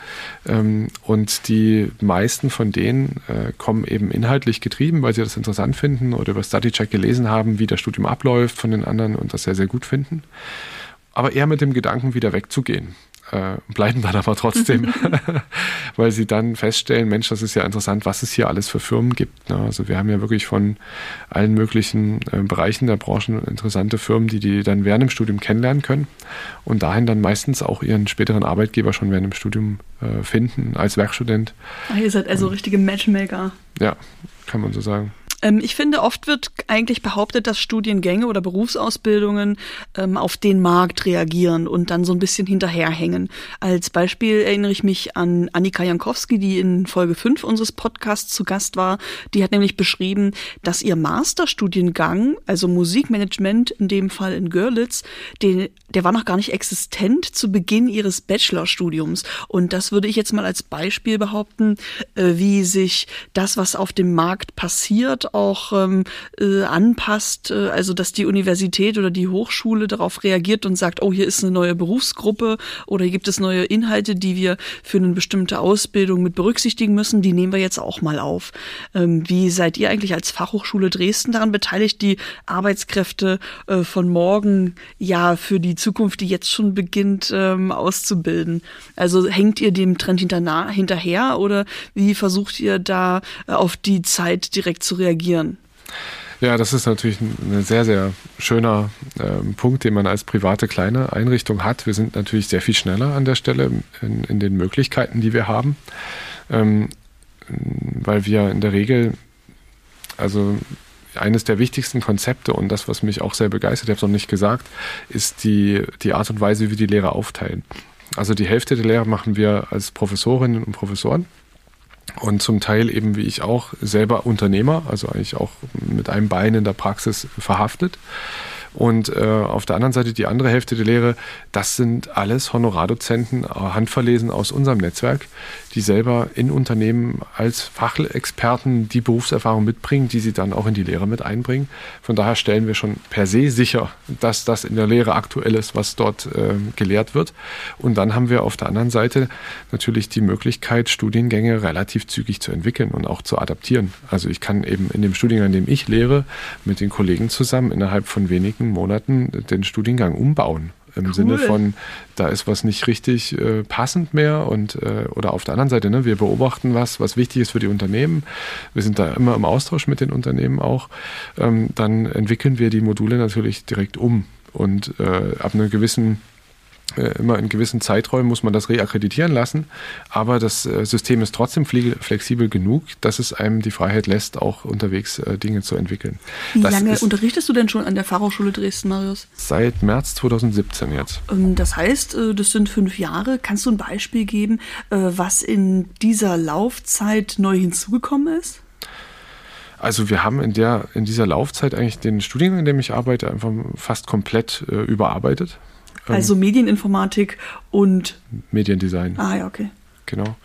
Ähm, und die meisten von denen äh, kommen eben inhaltlich getrieben, weil sie das interessant finden oder über StudyCheck gelesen haben, wie das Studium abläuft von den anderen und das sehr, sehr gut finden. Aber eher mit dem Gedanken, wieder wegzugehen äh, bleiben dann aber trotzdem, weil sie dann feststellen, Mensch, das ist ja interessant, was es hier alles für Firmen gibt. Ne? Also wir haben ja wirklich von allen möglichen äh, Bereichen der Branchen interessante Firmen, die die dann während dem Studium kennenlernen können und dahin dann meistens auch ihren späteren Arbeitgeber schon während dem Studium äh, finden als Werkstudent. Ach, ihr seid also und, richtige Matchmaker. Ja, kann man so sagen. Ähm, ich finde, oft wird eigentlich behauptet, dass Studiengänge oder Berufsausbildungen ähm, auf den Markt reagieren und dann so ein bisschen hinterherhängen. Als Beispiel erinnere ich mich an Annika Jankowski, die in Folge 5 unseres Podcasts zu Gast war. Die hat nämlich beschrieben, dass ihr Masterstudiengang, also Musikmanagement, in dem Fall in Görlitz, den, der war noch gar nicht existent zu Beginn ihres Bachelorstudiums. Und das würde ich jetzt mal als Beispiel behaupten, äh, wie sich das, was auf dem Markt passiert, auch ähm, äh, anpasst, äh, also dass die Universität oder die Hochschule darauf reagiert und sagt, oh, hier ist eine neue Berufsgruppe oder hier gibt es neue Inhalte, die wir für eine bestimmte Ausbildung mit berücksichtigen müssen, die nehmen wir jetzt auch mal auf. Ähm, wie seid ihr eigentlich als Fachhochschule Dresden daran beteiligt, die Arbeitskräfte äh, von morgen ja für die Zukunft, die jetzt schon beginnt, ähm, auszubilden? Also hängt ihr dem Trend hinterher oder wie versucht ihr da äh, auf die Zeit direkt zu reagieren? Ja, das ist natürlich ein sehr, sehr schöner ähm, Punkt, den man als private kleine Einrichtung hat. Wir sind natürlich sehr viel schneller an der Stelle in, in den Möglichkeiten, die wir haben, ähm, weil wir in der Regel, also eines der wichtigsten Konzepte und das, was mich auch sehr begeistert, ich habe es noch nicht gesagt, ist die, die Art und Weise, wie wir die Lehrer aufteilen. Also die Hälfte der Lehrer machen wir als Professorinnen und Professoren und zum Teil eben wie ich auch selber Unternehmer, also eigentlich auch mit einem Bein in der Praxis verhaftet. Und äh, auf der anderen Seite die andere Hälfte der Lehre, das sind alles Honorardozenten, äh, handverlesen aus unserem Netzwerk, die selber in Unternehmen als Fachexperten die Berufserfahrung mitbringen, die sie dann auch in die Lehre mit einbringen. Von daher stellen wir schon per se sicher, dass das in der Lehre aktuell ist, was dort äh, gelehrt wird. Und dann haben wir auf der anderen Seite natürlich die Möglichkeit, Studiengänge relativ zügig zu entwickeln und auch zu adaptieren. Also ich kann eben in dem Studiengang, in dem ich lehre, mit den Kollegen zusammen innerhalb von wenigen Monaten den Studiengang umbauen im cool. Sinne von, da ist was nicht richtig äh, passend mehr und äh, oder auf der anderen Seite, ne, wir beobachten was, was wichtig ist für die Unternehmen. Wir sind da immer im Austausch mit den Unternehmen auch. Ähm, dann entwickeln wir die Module natürlich direkt um und äh, ab einer gewissen immer in gewissen Zeiträumen muss man das reakkreditieren lassen, aber das äh, System ist trotzdem flexibel genug, dass es einem die Freiheit lässt, auch unterwegs äh, Dinge zu entwickeln. Wie das lange unterrichtest du denn schon an der Fachhochschule Dresden, Marius? Seit März 2017 jetzt. Ähm, das heißt, das sind fünf Jahre. Kannst du ein Beispiel geben, was in dieser Laufzeit neu hinzugekommen ist? Also wir haben in der in dieser Laufzeit eigentlich den Studiengang, in dem ich arbeite, einfach fast komplett äh, überarbeitet. Ähm, also Medieninformatik und Mediendesign. Ah ja, okay. Genau.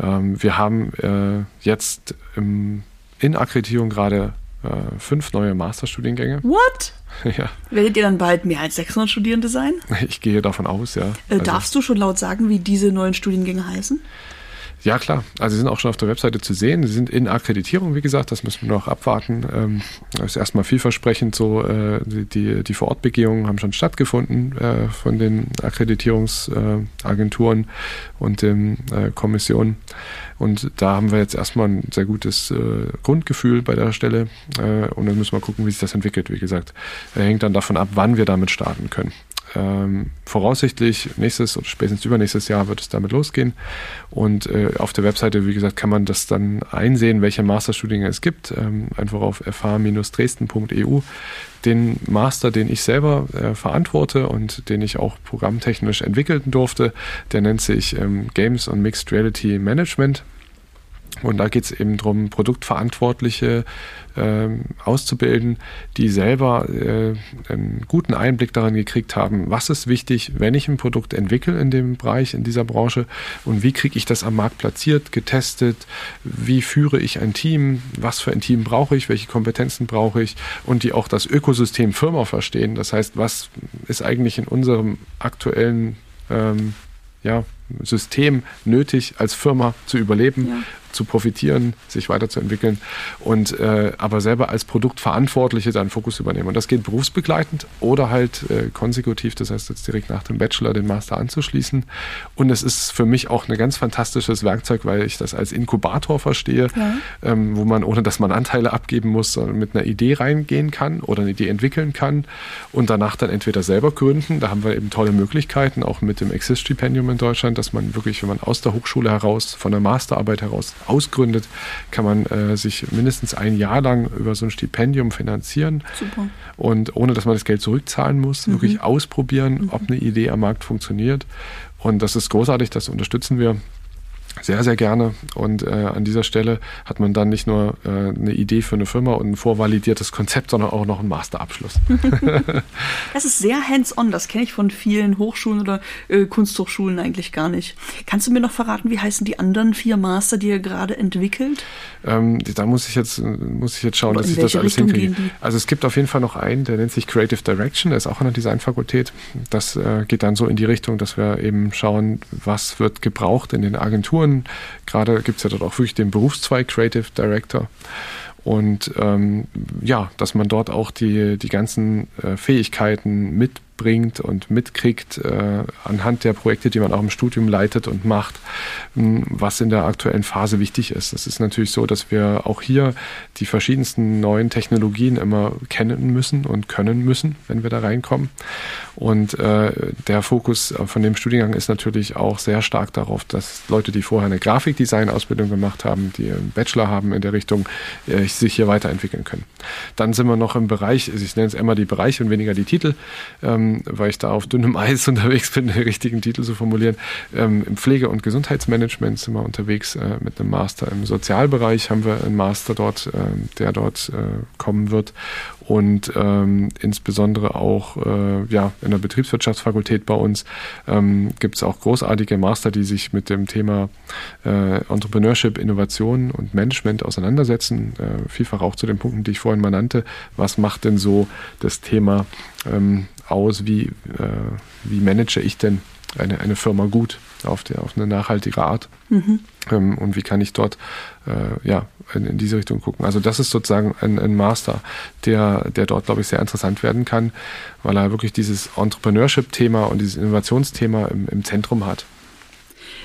Ähm, wir haben äh, jetzt im, in Akkreditierung gerade äh, fünf neue Masterstudiengänge. What? Ja. Werdet ihr dann bald mehr als 600 Studierende sein? Ich gehe davon aus, ja. Äh, also, darfst du schon laut sagen, wie diese neuen Studiengänge heißen? Ja, klar. Also sie sind auch schon auf der Webseite zu sehen. Sie sind in Akkreditierung, wie gesagt, das müssen wir noch abwarten. Ähm, das ist erstmal vielversprechend so. Äh, die, die Vorortbegehungen haben schon stattgefunden äh, von den Akkreditierungsagenturen und den äh, Kommissionen. Und da haben wir jetzt erstmal ein sehr gutes Grundgefühl bei der Stelle. und dann müssen wir gucken, wie sich das entwickelt. Wie gesagt, hängt dann davon ab, wann wir damit starten können. Ähm, voraussichtlich nächstes oder spätestens übernächstes Jahr wird es damit losgehen. Und äh, auf der Webseite, wie gesagt, kann man das dann einsehen, welche Masterstudiengänge es gibt. Ähm, einfach auf fh-dresden.eu. Den Master, den ich selber äh, verantworte und den ich auch programmtechnisch entwickeln durfte, der nennt sich ähm, Games on Mixed Reality Management. Und da geht es eben darum, Produktverantwortliche äh, auszubilden, die selber äh, einen guten Einblick daran gekriegt haben, was ist wichtig, wenn ich ein Produkt entwickle in dem Bereich, in dieser Branche und wie kriege ich das am Markt platziert, getestet, wie führe ich ein Team, was für ein Team brauche ich, welche Kompetenzen brauche ich und die auch das Ökosystem Firma verstehen. Das heißt, was ist eigentlich in unserem aktuellen ähm, ja, System nötig, als Firma zu überleben, ja zu profitieren, sich weiterzuentwickeln und äh, aber selber als Produktverantwortliche dann Fokus übernehmen. Und das geht berufsbegleitend oder halt äh, konsekutiv, das heißt jetzt direkt nach dem Bachelor den Master anzuschließen. Und es ist für mich auch ein ganz fantastisches Werkzeug, weil ich das als Inkubator verstehe, ja. ähm, wo man, ohne dass man Anteile abgeben muss, mit einer Idee reingehen kann oder eine Idee entwickeln kann und danach dann entweder selber gründen. Da haben wir eben tolle Möglichkeiten, auch mit dem Exist-Stipendium in Deutschland, dass man wirklich, wenn man aus der Hochschule heraus, von der Masterarbeit heraus ausgründet, kann man äh, sich mindestens ein Jahr lang über so ein Stipendium finanzieren. Super. Und ohne dass man das Geld zurückzahlen muss, mhm. wirklich ausprobieren, mhm. ob eine Idee am Markt funktioniert. Und das ist großartig, das unterstützen wir. Sehr, sehr gerne. Und äh, an dieser Stelle hat man dann nicht nur äh, eine Idee für eine Firma und ein vorvalidiertes Konzept, sondern auch noch einen Masterabschluss. das ist sehr hands-on. Das kenne ich von vielen Hochschulen oder äh, Kunsthochschulen eigentlich gar nicht. Kannst du mir noch verraten, wie heißen die anderen vier Master, die ihr gerade entwickelt? Ähm, da muss ich jetzt muss ich jetzt schauen, dass ich das alles Richtung hinkriege. Also es gibt auf jeden Fall noch einen, der nennt sich Creative Direction. Der ist auch an der Designfakultät. Das äh, geht dann so in die Richtung, dass wir eben schauen, was wird gebraucht in den Agenturen Gerade gibt es ja dort auch wirklich den Berufszweig Creative Director. Und ähm, ja, dass man dort auch die, die ganzen äh, Fähigkeiten mit bringt und mitkriegt äh, anhand der Projekte, die man auch im Studium leitet und macht, mh, was in der aktuellen Phase wichtig ist. Es ist natürlich so, dass wir auch hier die verschiedensten neuen Technologien immer kennen müssen und können müssen, wenn wir da reinkommen. Und äh, der Fokus von dem Studiengang ist natürlich auch sehr stark darauf, dass Leute, die vorher eine Grafikdesign-Ausbildung gemacht haben, die einen Bachelor haben in der Richtung, äh, sich hier weiterentwickeln können. Dann sind wir noch im Bereich, ich nenne es immer die Bereiche und weniger die Titel. Ähm, ähm, weil ich da auf dünnem Eis unterwegs bin, den richtigen Titel zu formulieren. Ähm, Im Pflege- und Gesundheitsmanagement sind wir unterwegs äh, mit einem Master. Im Sozialbereich haben wir einen Master dort, äh, der dort äh, kommen wird. Und ähm, insbesondere auch äh, ja, in der Betriebswirtschaftsfakultät bei uns ähm, gibt es auch großartige Master, die sich mit dem Thema äh, Entrepreneurship, Innovation und Management auseinandersetzen. Äh, vielfach auch zu den Punkten, die ich vorhin mal nannte. Was macht denn so das Thema ähm, aus, wie, äh, wie manage ich denn eine, eine Firma gut auf, der, auf eine nachhaltige Art mhm. ähm, und wie kann ich dort äh, ja, in, in, diese Richtung gucken. Also das ist sozusagen ein, ein Master, der, der dort, glaube ich, sehr interessant werden kann, weil er wirklich dieses Entrepreneurship-Thema und dieses Innovationsthema im, im Zentrum hat.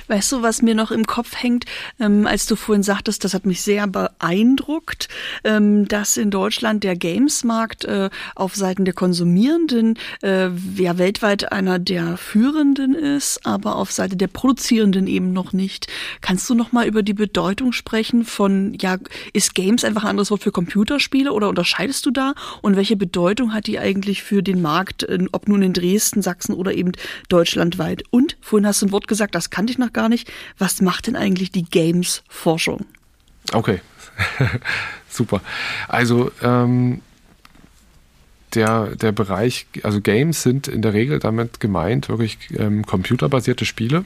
Weißt du, was mir noch im Kopf hängt, ähm, als du vorhin sagtest, das hat mich sehr beeindruckt, ähm, dass in Deutschland der Gamesmarkt äh, auf Seiten der Konsumierenden äh, ja weltweit einer der führenden ist, aber auf Seite der Produzierenden eben noch nicht. Kannst du noch mal über die Bedeutung sprechen von, ja, ist Games einfach ein anderes Wort für Computerspiele oder unterscheidest du da? Und welche Bedeutung hat die eigentlich für den Markt, ob nun in Dresden, Sachsen oder eben deutschlandweit? Und vorhin hast du ein Wort gesagt, das kannte ich noch gar gar nicht. Was macht denn eigentlich die Games-Forschung? Okay, super. Also ähm, der, der Bereich, also Games sind in der Regel damit gemeint wirklich ähm, computerbasierte Spiele.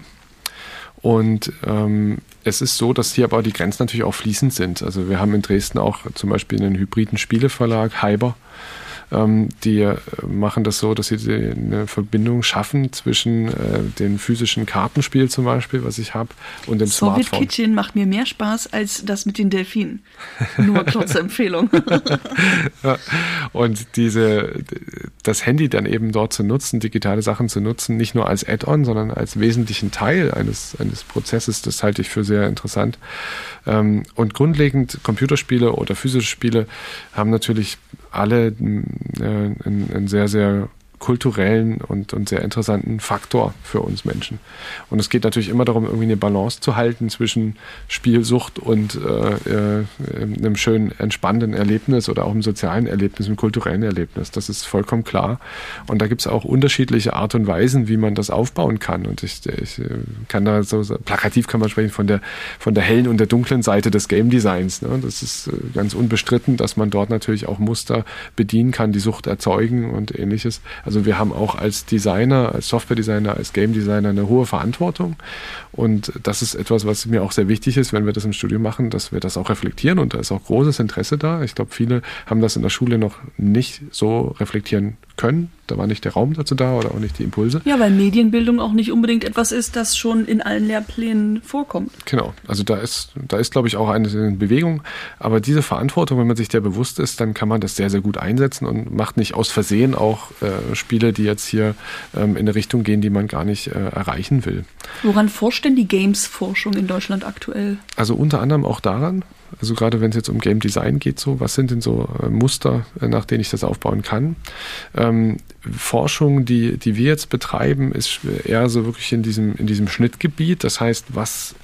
Und ähm, es ist so, dass hier aber die Grenzen natürlich auch fließend sind. Also wir haben in Dresden auch zum Beispiel einen hybriden Spieleverlag, Hyber, ähm, die äh, machen das so, dass sie eine Verbindung schaffen zwischen äh, dem physischen Kartenspiel zum Beispiel, was ich habe, und dem Soviet Smartphone. Kitchen macht mir mehr Spaß als das mit den Delfinen. Nur kurze Empfehlung. ja. Und diese, das Handy dann eben dort zu nutzen, digitale Sachen zu nutzen, nicht nur als Add-on, sondern als wesentlichen Teil eines, eines Prozesses, das halte ich für sehr interessant. Ähm, und grundlegend Computerspiele oder physische Spiele haben natürlich alle äh, einen, einen sehr, sehr kulturellen und, und sehr interessanten Faktor für uns Menschen. Und es geht natürlich immer darum, irgendwie eine Balance zu halten zwischen Spielsucht und äh, äh, einem schönen, entspannenden Erlebnis oder auch einem sozialen Erlebnis, einem kulturellen Erlebnis. Das ist vollkommen klar. Und da gibt es auch unterschiedliche Art und Weisen, wie man das aufbauen kann. Und ich, ich äh, kann da so, plakativ kann man sprechen von der, von der hellen und der dunklen Seite des Game Designs. Ne? Das ist äh, ganz unbestritten, dass man dort natürlich auch Muster bedienen kann, die Sucht erzeugen und ähnliches. Also also wir haben auch als Designer, als Software-Designer, als Game-Designer eine hohe Verantwortung. Und das ist etwas, was mir auch sehr wichtig ist, wenn wir das im Studium machen, dass wir das auch reflektieren. Und da ist auch großes Interesse da. Ich glaube, viele haben das in der Schule noch nicht so reflektieren können. Da war nicht der Raum dazu da oder auch nicht die Impulse. Ja, weil Medienbildung auch nicht unbedingt etwas ist, das schon in allen Lehrplänen vorkommt. Genau. Also da ist, da ist, glaube ich, auch eine Bewegung. Aber diese Verantwortung, wenn man sich der bewusst ist, dann kann man das sehr, sehr gut einsetzen und macht nicht aus Versehen auch äh, Spiele, die jetzt hier ähm, in eine Richtung gehen, die man gar nicht äh, erreichen will. Woran forscht denn die Games-Forschung in Deutschland aktuell? Also unter anderem auch daran, also gerade wenn es jetzt um Game Design geht, so, was sind denn so äh, Muster, äh, nach denen ich das aufbauen kann? Ähm, Forschung, die, die wir jetzt betreiben, ist eher so wirklich in diesem, in diesem Schnittgebiet. Das heißt, was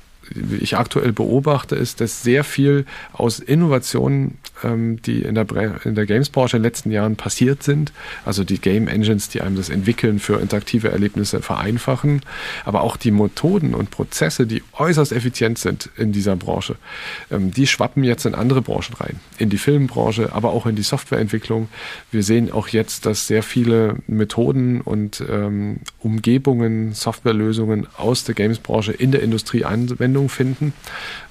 ich aktuell beobachte, ist, dass sehr viel aus Innovationen ähm, die in der, in der Games-Branche in den letzten Jahren passiert sind. Also die Game Engines, die einem das Entwickeln für interaktive Erlebnisse vereinfachen, aber auch die Methoden und Prozesse, die äußerst effizient sind in dieser Branche, ähm, die schwappen jetzt in andere Branchen rein. In die Filmbranche, aber auch in die Softwareentwicklung. Wir sehen auch jetzt, dass sehr viele Methoden und ähm, Umgebungen, Softwarelösungen aus der Games-Branche in der Industrie Anwendung finden,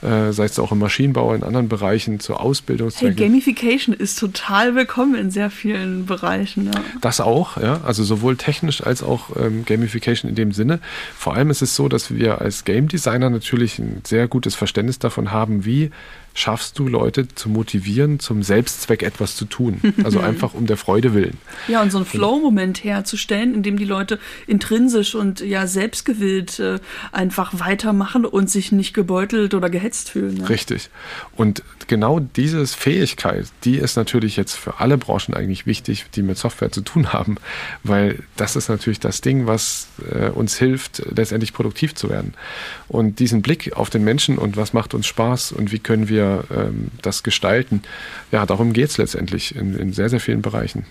äh, sei es auch im Maschinenbau, in anderen Bereichen zur Ausbildungszwecken. Gamification ist total willkommen in sehr vielen Bereichen. Ja. Das auch, ja, also sowohl technisch als auch ähm, Gamification in dem Sinne. Vor allem ist es so, dass wir als Game Designer natürlich ein sehr gutes Verständnis davon haben, wie schaffst du Leute zu motivieren, zum Selbstzweck etwas zu tun. Also einfach um der Freude willen. Ja, und so einen Flow-Moment herzustellen, in dem die Leute intrinsisch und ja selbstgewillt äh, einfach weitermachen und sich nicht gebeutelt oder gehetzt fühlen. Ne? Richtig. Und genau diese Fähigkeit, die ist natürlich jetzt für alle Branchen eigentlich wichtig, die mit Software zu tun haben, weil das ist natürlich das Ding, was äh, uns hilft, letztendlich produktiv zu werden. Und diesen Blick auf den Menschen und was macht uns Spaß und wie können wir ähm, das gestalten. Ja, darum geht es letztendlich in, in sehr, sehr vielen Bereichen.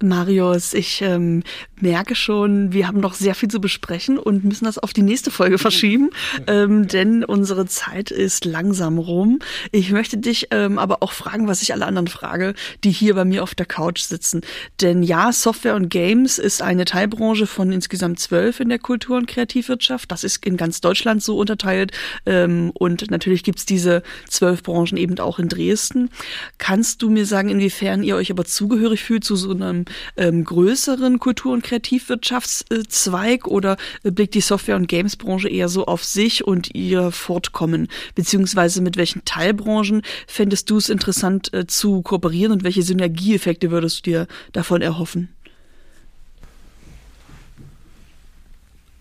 Marius, ich ähm, merke schon, wir haben noch sehr viel zu besprechen und müssen das auf die nächste Folge verschieben, ähm, denn unsere Zeit ist langsam rum. Ich möchte dich ähm, aber auch fragen, was ich alle anderen frage, die hier bei mir auf der Couch sitzen. Denn ja, Software und Games ist eine Teilbranche von insgesamt zwölf in der Kultur- und Kreativwirtschaft. Das ist in ganz Deutschland so unterteilt ähm, und natürlich gibt's diese zwölf Branchen eben auch in Dresden. Kannst du mir sagen, inwiefern ihr euch aber zugehörig fühlt zu so einem ähm, größeren Kultur- und Kreativwirtschaftszweig oder blickt die Software- und Gamesbranche eher so auf sich und ihr Fortkommen? Beziehungsweise mit welchen Teilbranchen fändest du es interessant äh, zu kooperieren und welche Synergieeffekte würdest du dir davon erhoffen?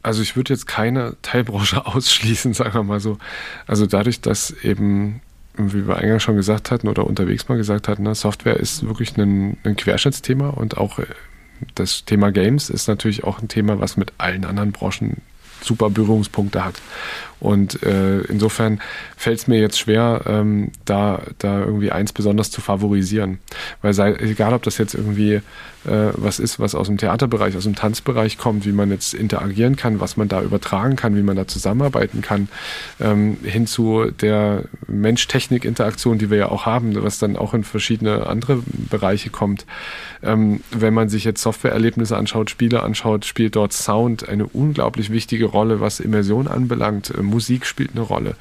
Also ich würde jetzt keine Teilbranche ausschließen, sagen wir mal so. Also dadurch, dass eben wie wir eingangs schon gesagt hatten oder unterwegs mal gesagt hatten, ne, Software ist wirklich ein, ein Querschnittsthema und auch äh, das Thema Games ist natürlich auch ein Thema, was mit allen anderen Branchen super Berührungspunkte hat. Und äh, insofern fällt es mir jetzt schwer, ähm, da, da irgendwie eins besonders zu favorisieren. Weil sei, egal, ob das jetzt irgendwie äh, was ist, was aus dem Theaterbereich, aus dem Tanzbereich kommt, wie man jetzt interagieren kann, was man da übertragen kann, wie man da zusammenarbeiten kann, ähm, hin zu der Mensch-Technik-Interaktion, die wir ja auch haben, was dann auch in verschiedene andere Bereiche kommt. Ähm, wenn man sich jetzt Softwareerlebnisse anschaut, Spiele anschaut, spielt dort Sound eine unglaublich wichtige Rolle, was Immersion anbelangt Musik spielt eine Rolle.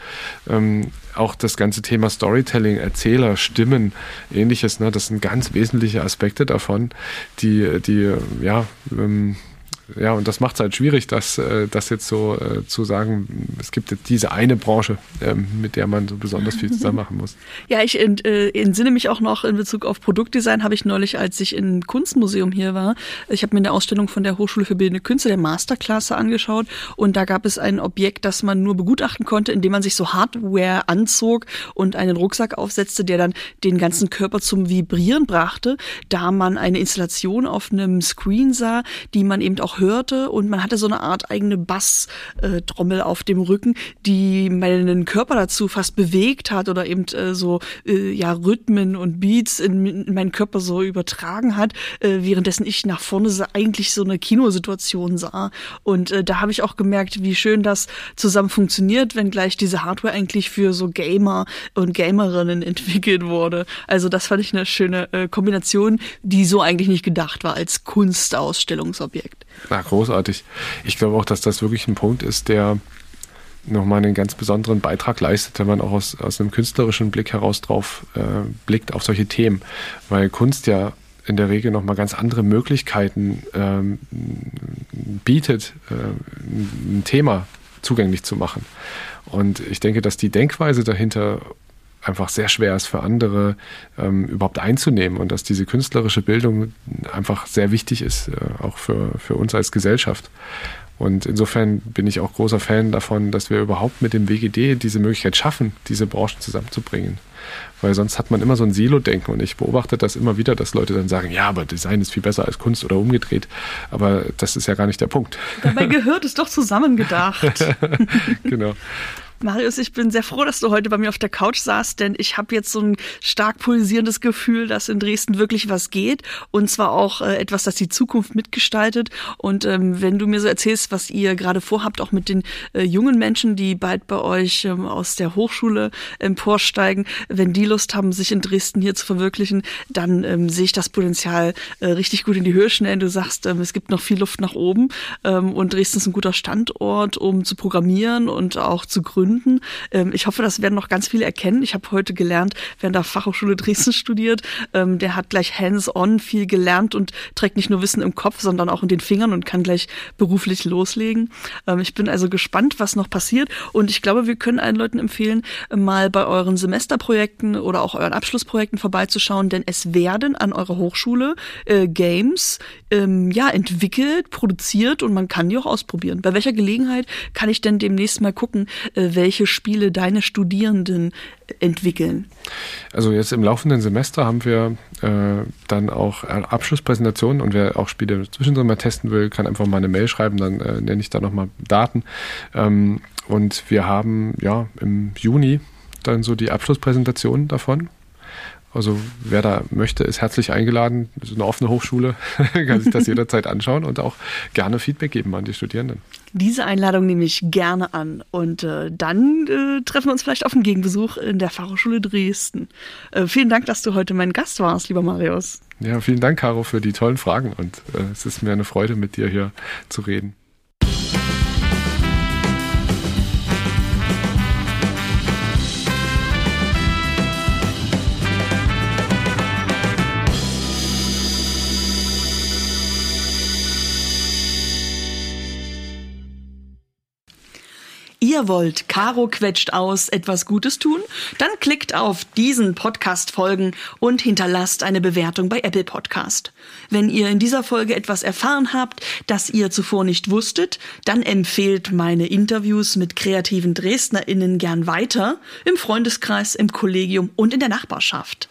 Ähm, auch das ganze Thema Storytelling, Erzähler, Stimmen, ähnliches, ne, das sind ganz wesentliche Aspekte davon, die, die ja, ähm, ja, und das macht es halt schwierig, das, äh, das jetzt so äh, zu sagen, es gibt jetzt diese eine Branche, ähm, mit der man so besonders viel zusammen machen muss. Ja, ich äh, entsinne mich auch noch in Bezug auf Produktdesign, habe ich neulich, als ich im Kunstmuseum hier war, ich habe mir eine Ausstellung von der Hochschule für Bildende Künste, der Masterklasse, angeschaut und da gab es ein Objekt, das man nur begutachten konnte, indem man sich so Hardware anzog und einen Rucksack aufsetzte, der dann den ganzen Körper zum Vibrieren brachte, da man eine Installation auf einem Screen sah, die man eben auch hörte und man hatte so eine Art eigene Basstrommel auf dem Rücken, die meinen Körper dazu fast bewegt hat oder eben äh, so äh, ja Rhythmen und Beats in, in, meinen Körper so übertragen hat, äh, währenddessen ich nach vorne eigentlich so eine Kinosituation sah und äh, da habe ich auch gemerkt, wie schön das zusammen funktioniert, wenn gleich diese Hardware eigentlich für so Gamer und Gamerinnen entwickelt wurde. Also das fand ich eine schöne äh, Kombination, die so eigentlich nicht gedacht war als Kunstausstellungsobjekt. Na, großartig. Ich glaube auch, dass das wirklich ein Punkt ist, der nochmal einen ganz besonderen Beitrag leistet, wenn man auch aus, aus einem künstlerischen Blick heraus drauf äh, blickt auf solche Themen. Weil Kunst ja in der Regel nochmal ganz andere Möglichkeiten ähm, bietet, äh, ein Thema zugänglich zu machen. Und ich denke, dass die Denkweise dahinter einfach sehr schwer ist für andere ähm, überhaupt einzunehmen und dass diese künstlerische Bildung einfach sehr wichtig ist, äh, auch für, für uns als Gesellschaft. Und insofern bin ich auch großer Fan davon, dass wir überhaupt mit dem WGD diese Möglichkeit schaffen, diese Branchen zusammenzubringen. Weil sonst hat man immer so ein Silo-Denken und ich beobachte das immer wieder, dass Leute dann sagen, ja, aber Design ist viel besser als Kunst oder umgedreht. Aber das ist ja gar nicht der Punkt. Dabei gehört es doch zusammengedacht. genau. Marius, ich bin sehr froh, dass du heute bei mir auf der Couch saßt, denn ich habe jetzt so ein stark pulsierendes Gefühl, dass in Dresden wirklich was geht und zwar auch äh, etwas, das die Zukunft mitgestaltet. Und ähm, wenn du mir so erzählst, was ihr gerade vorhabt, auch mit den äh, jungen Menschen, die bald bei euch ähm, aus der Hochschule emporsteigen, wenn die Lust haben, sich in Dresden hier zu verwirklichen, dann ähm, sehe ich das Potenzial äh, richtig gut in die Höhe schnellen. Du sagst, ähm, es gibt noch viel Luft nach oben ähm, und Dresden ist ein guter Standort, um zu programmieren und auch zu gründen Gründen. Ähm, ich hoffe, das werden noch ganz viele erkennen. Ich habe heute gelernt, wer an der Fachhochschule Dresden studiert, ähm, der hat gleich hands-on viel gelernt und trägt nicht nur Wissen im Kopf, sondern auch in den Fingern und kann gleich beruflich loslegen. Ähm, ich bin also gespannt, was noch passiert und ich glaube, wir können allen Leuten empfehlen, mal bei euren Semesterprojekten oder auch euren Abschlussprojekten vorbeizuschauen, denn es werden an eurer Hochschule äh, Games ähm, ja entwickelt, produziert und man kann die auch ausprobieren. Bei welcher Gelegenheit kann ich denn demnächst mal gucken, äh, welche Spiele deine Studierenden entwickeln? Also jetzt im laufenden Semester haben wir äh, dann auch Abschlusspräsentationen und wer auch Spiele zwischendrin mal testen will, kann einfach mal eine Mail schreiben, dann äh, nenne ich da nochmal Daten. Ähm, und wir haben ja im Juni dann so die Abschlusspräsentation davon also wer da möchte, ist herzlich eingeladen. Das ist eine offene Hochschule, kann sich das jederzeit anschauen und auch gerne Feedback geben an die Studierenden. Diese Einladung nehme ich gerne an und äh, dann äh, treffen wir uns vielleicht auf einen Gegenbesuch in der Fachhochschule Dresden. Äh, vielen Dank, dass du heute mein Gast warst, lieber Marius. Ja, vielen Dank, Caro, für die tollen Fragen und äh, es ist mir eine Freude, mit dir hier zu reden. Ihr wollt Caro quetscht aus etwas Gutes tun? Dann klickt auf diesen Podcast folgen und hinterlasst eine Bewertung bei Apple Podcast. Wenn ihr in dieser Folge etwas erfahren habt, das ihr zuvor nicht wusstet, dann empfehlt meine Interviews mit kreativen DresdnerInnen gern weiter im Freundeskreis, im Kollegium und in der Nachbarschaft.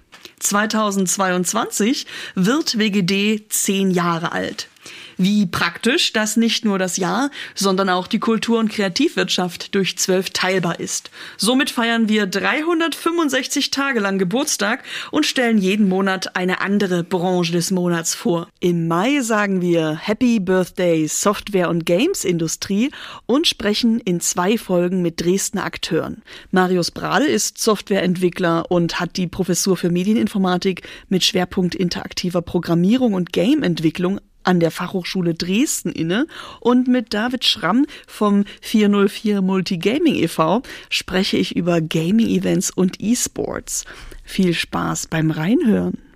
2022 wird WGD zehn Jahre alt. Wie praktisch, dass nicht nur das Jahr, sondern auch die Kultur- und Kreativwirtschaft durch zwölf teilbar ist. Somit feiern wir 365 Tage lang Geburtstag und stellen jeden Monat eine andere Branche des Monats vor. Im Mai sagen wir Happy Birthday Software- und Games-Industrie und sprechen in zwei Folgen mit Dresdner Akteuren. Marius Brade ist Softwareentwickler und hat die Professur für Medieninformatik mit Schwerpunkt interaktiver Programmierung und Gameentwicklung an der Fachhochschule Dresden inne und mit David Schramm vom 404 Multigaming e.V. spreche ich über Gaming-Events und E-Sports. Viel Spaß beim Reinhören.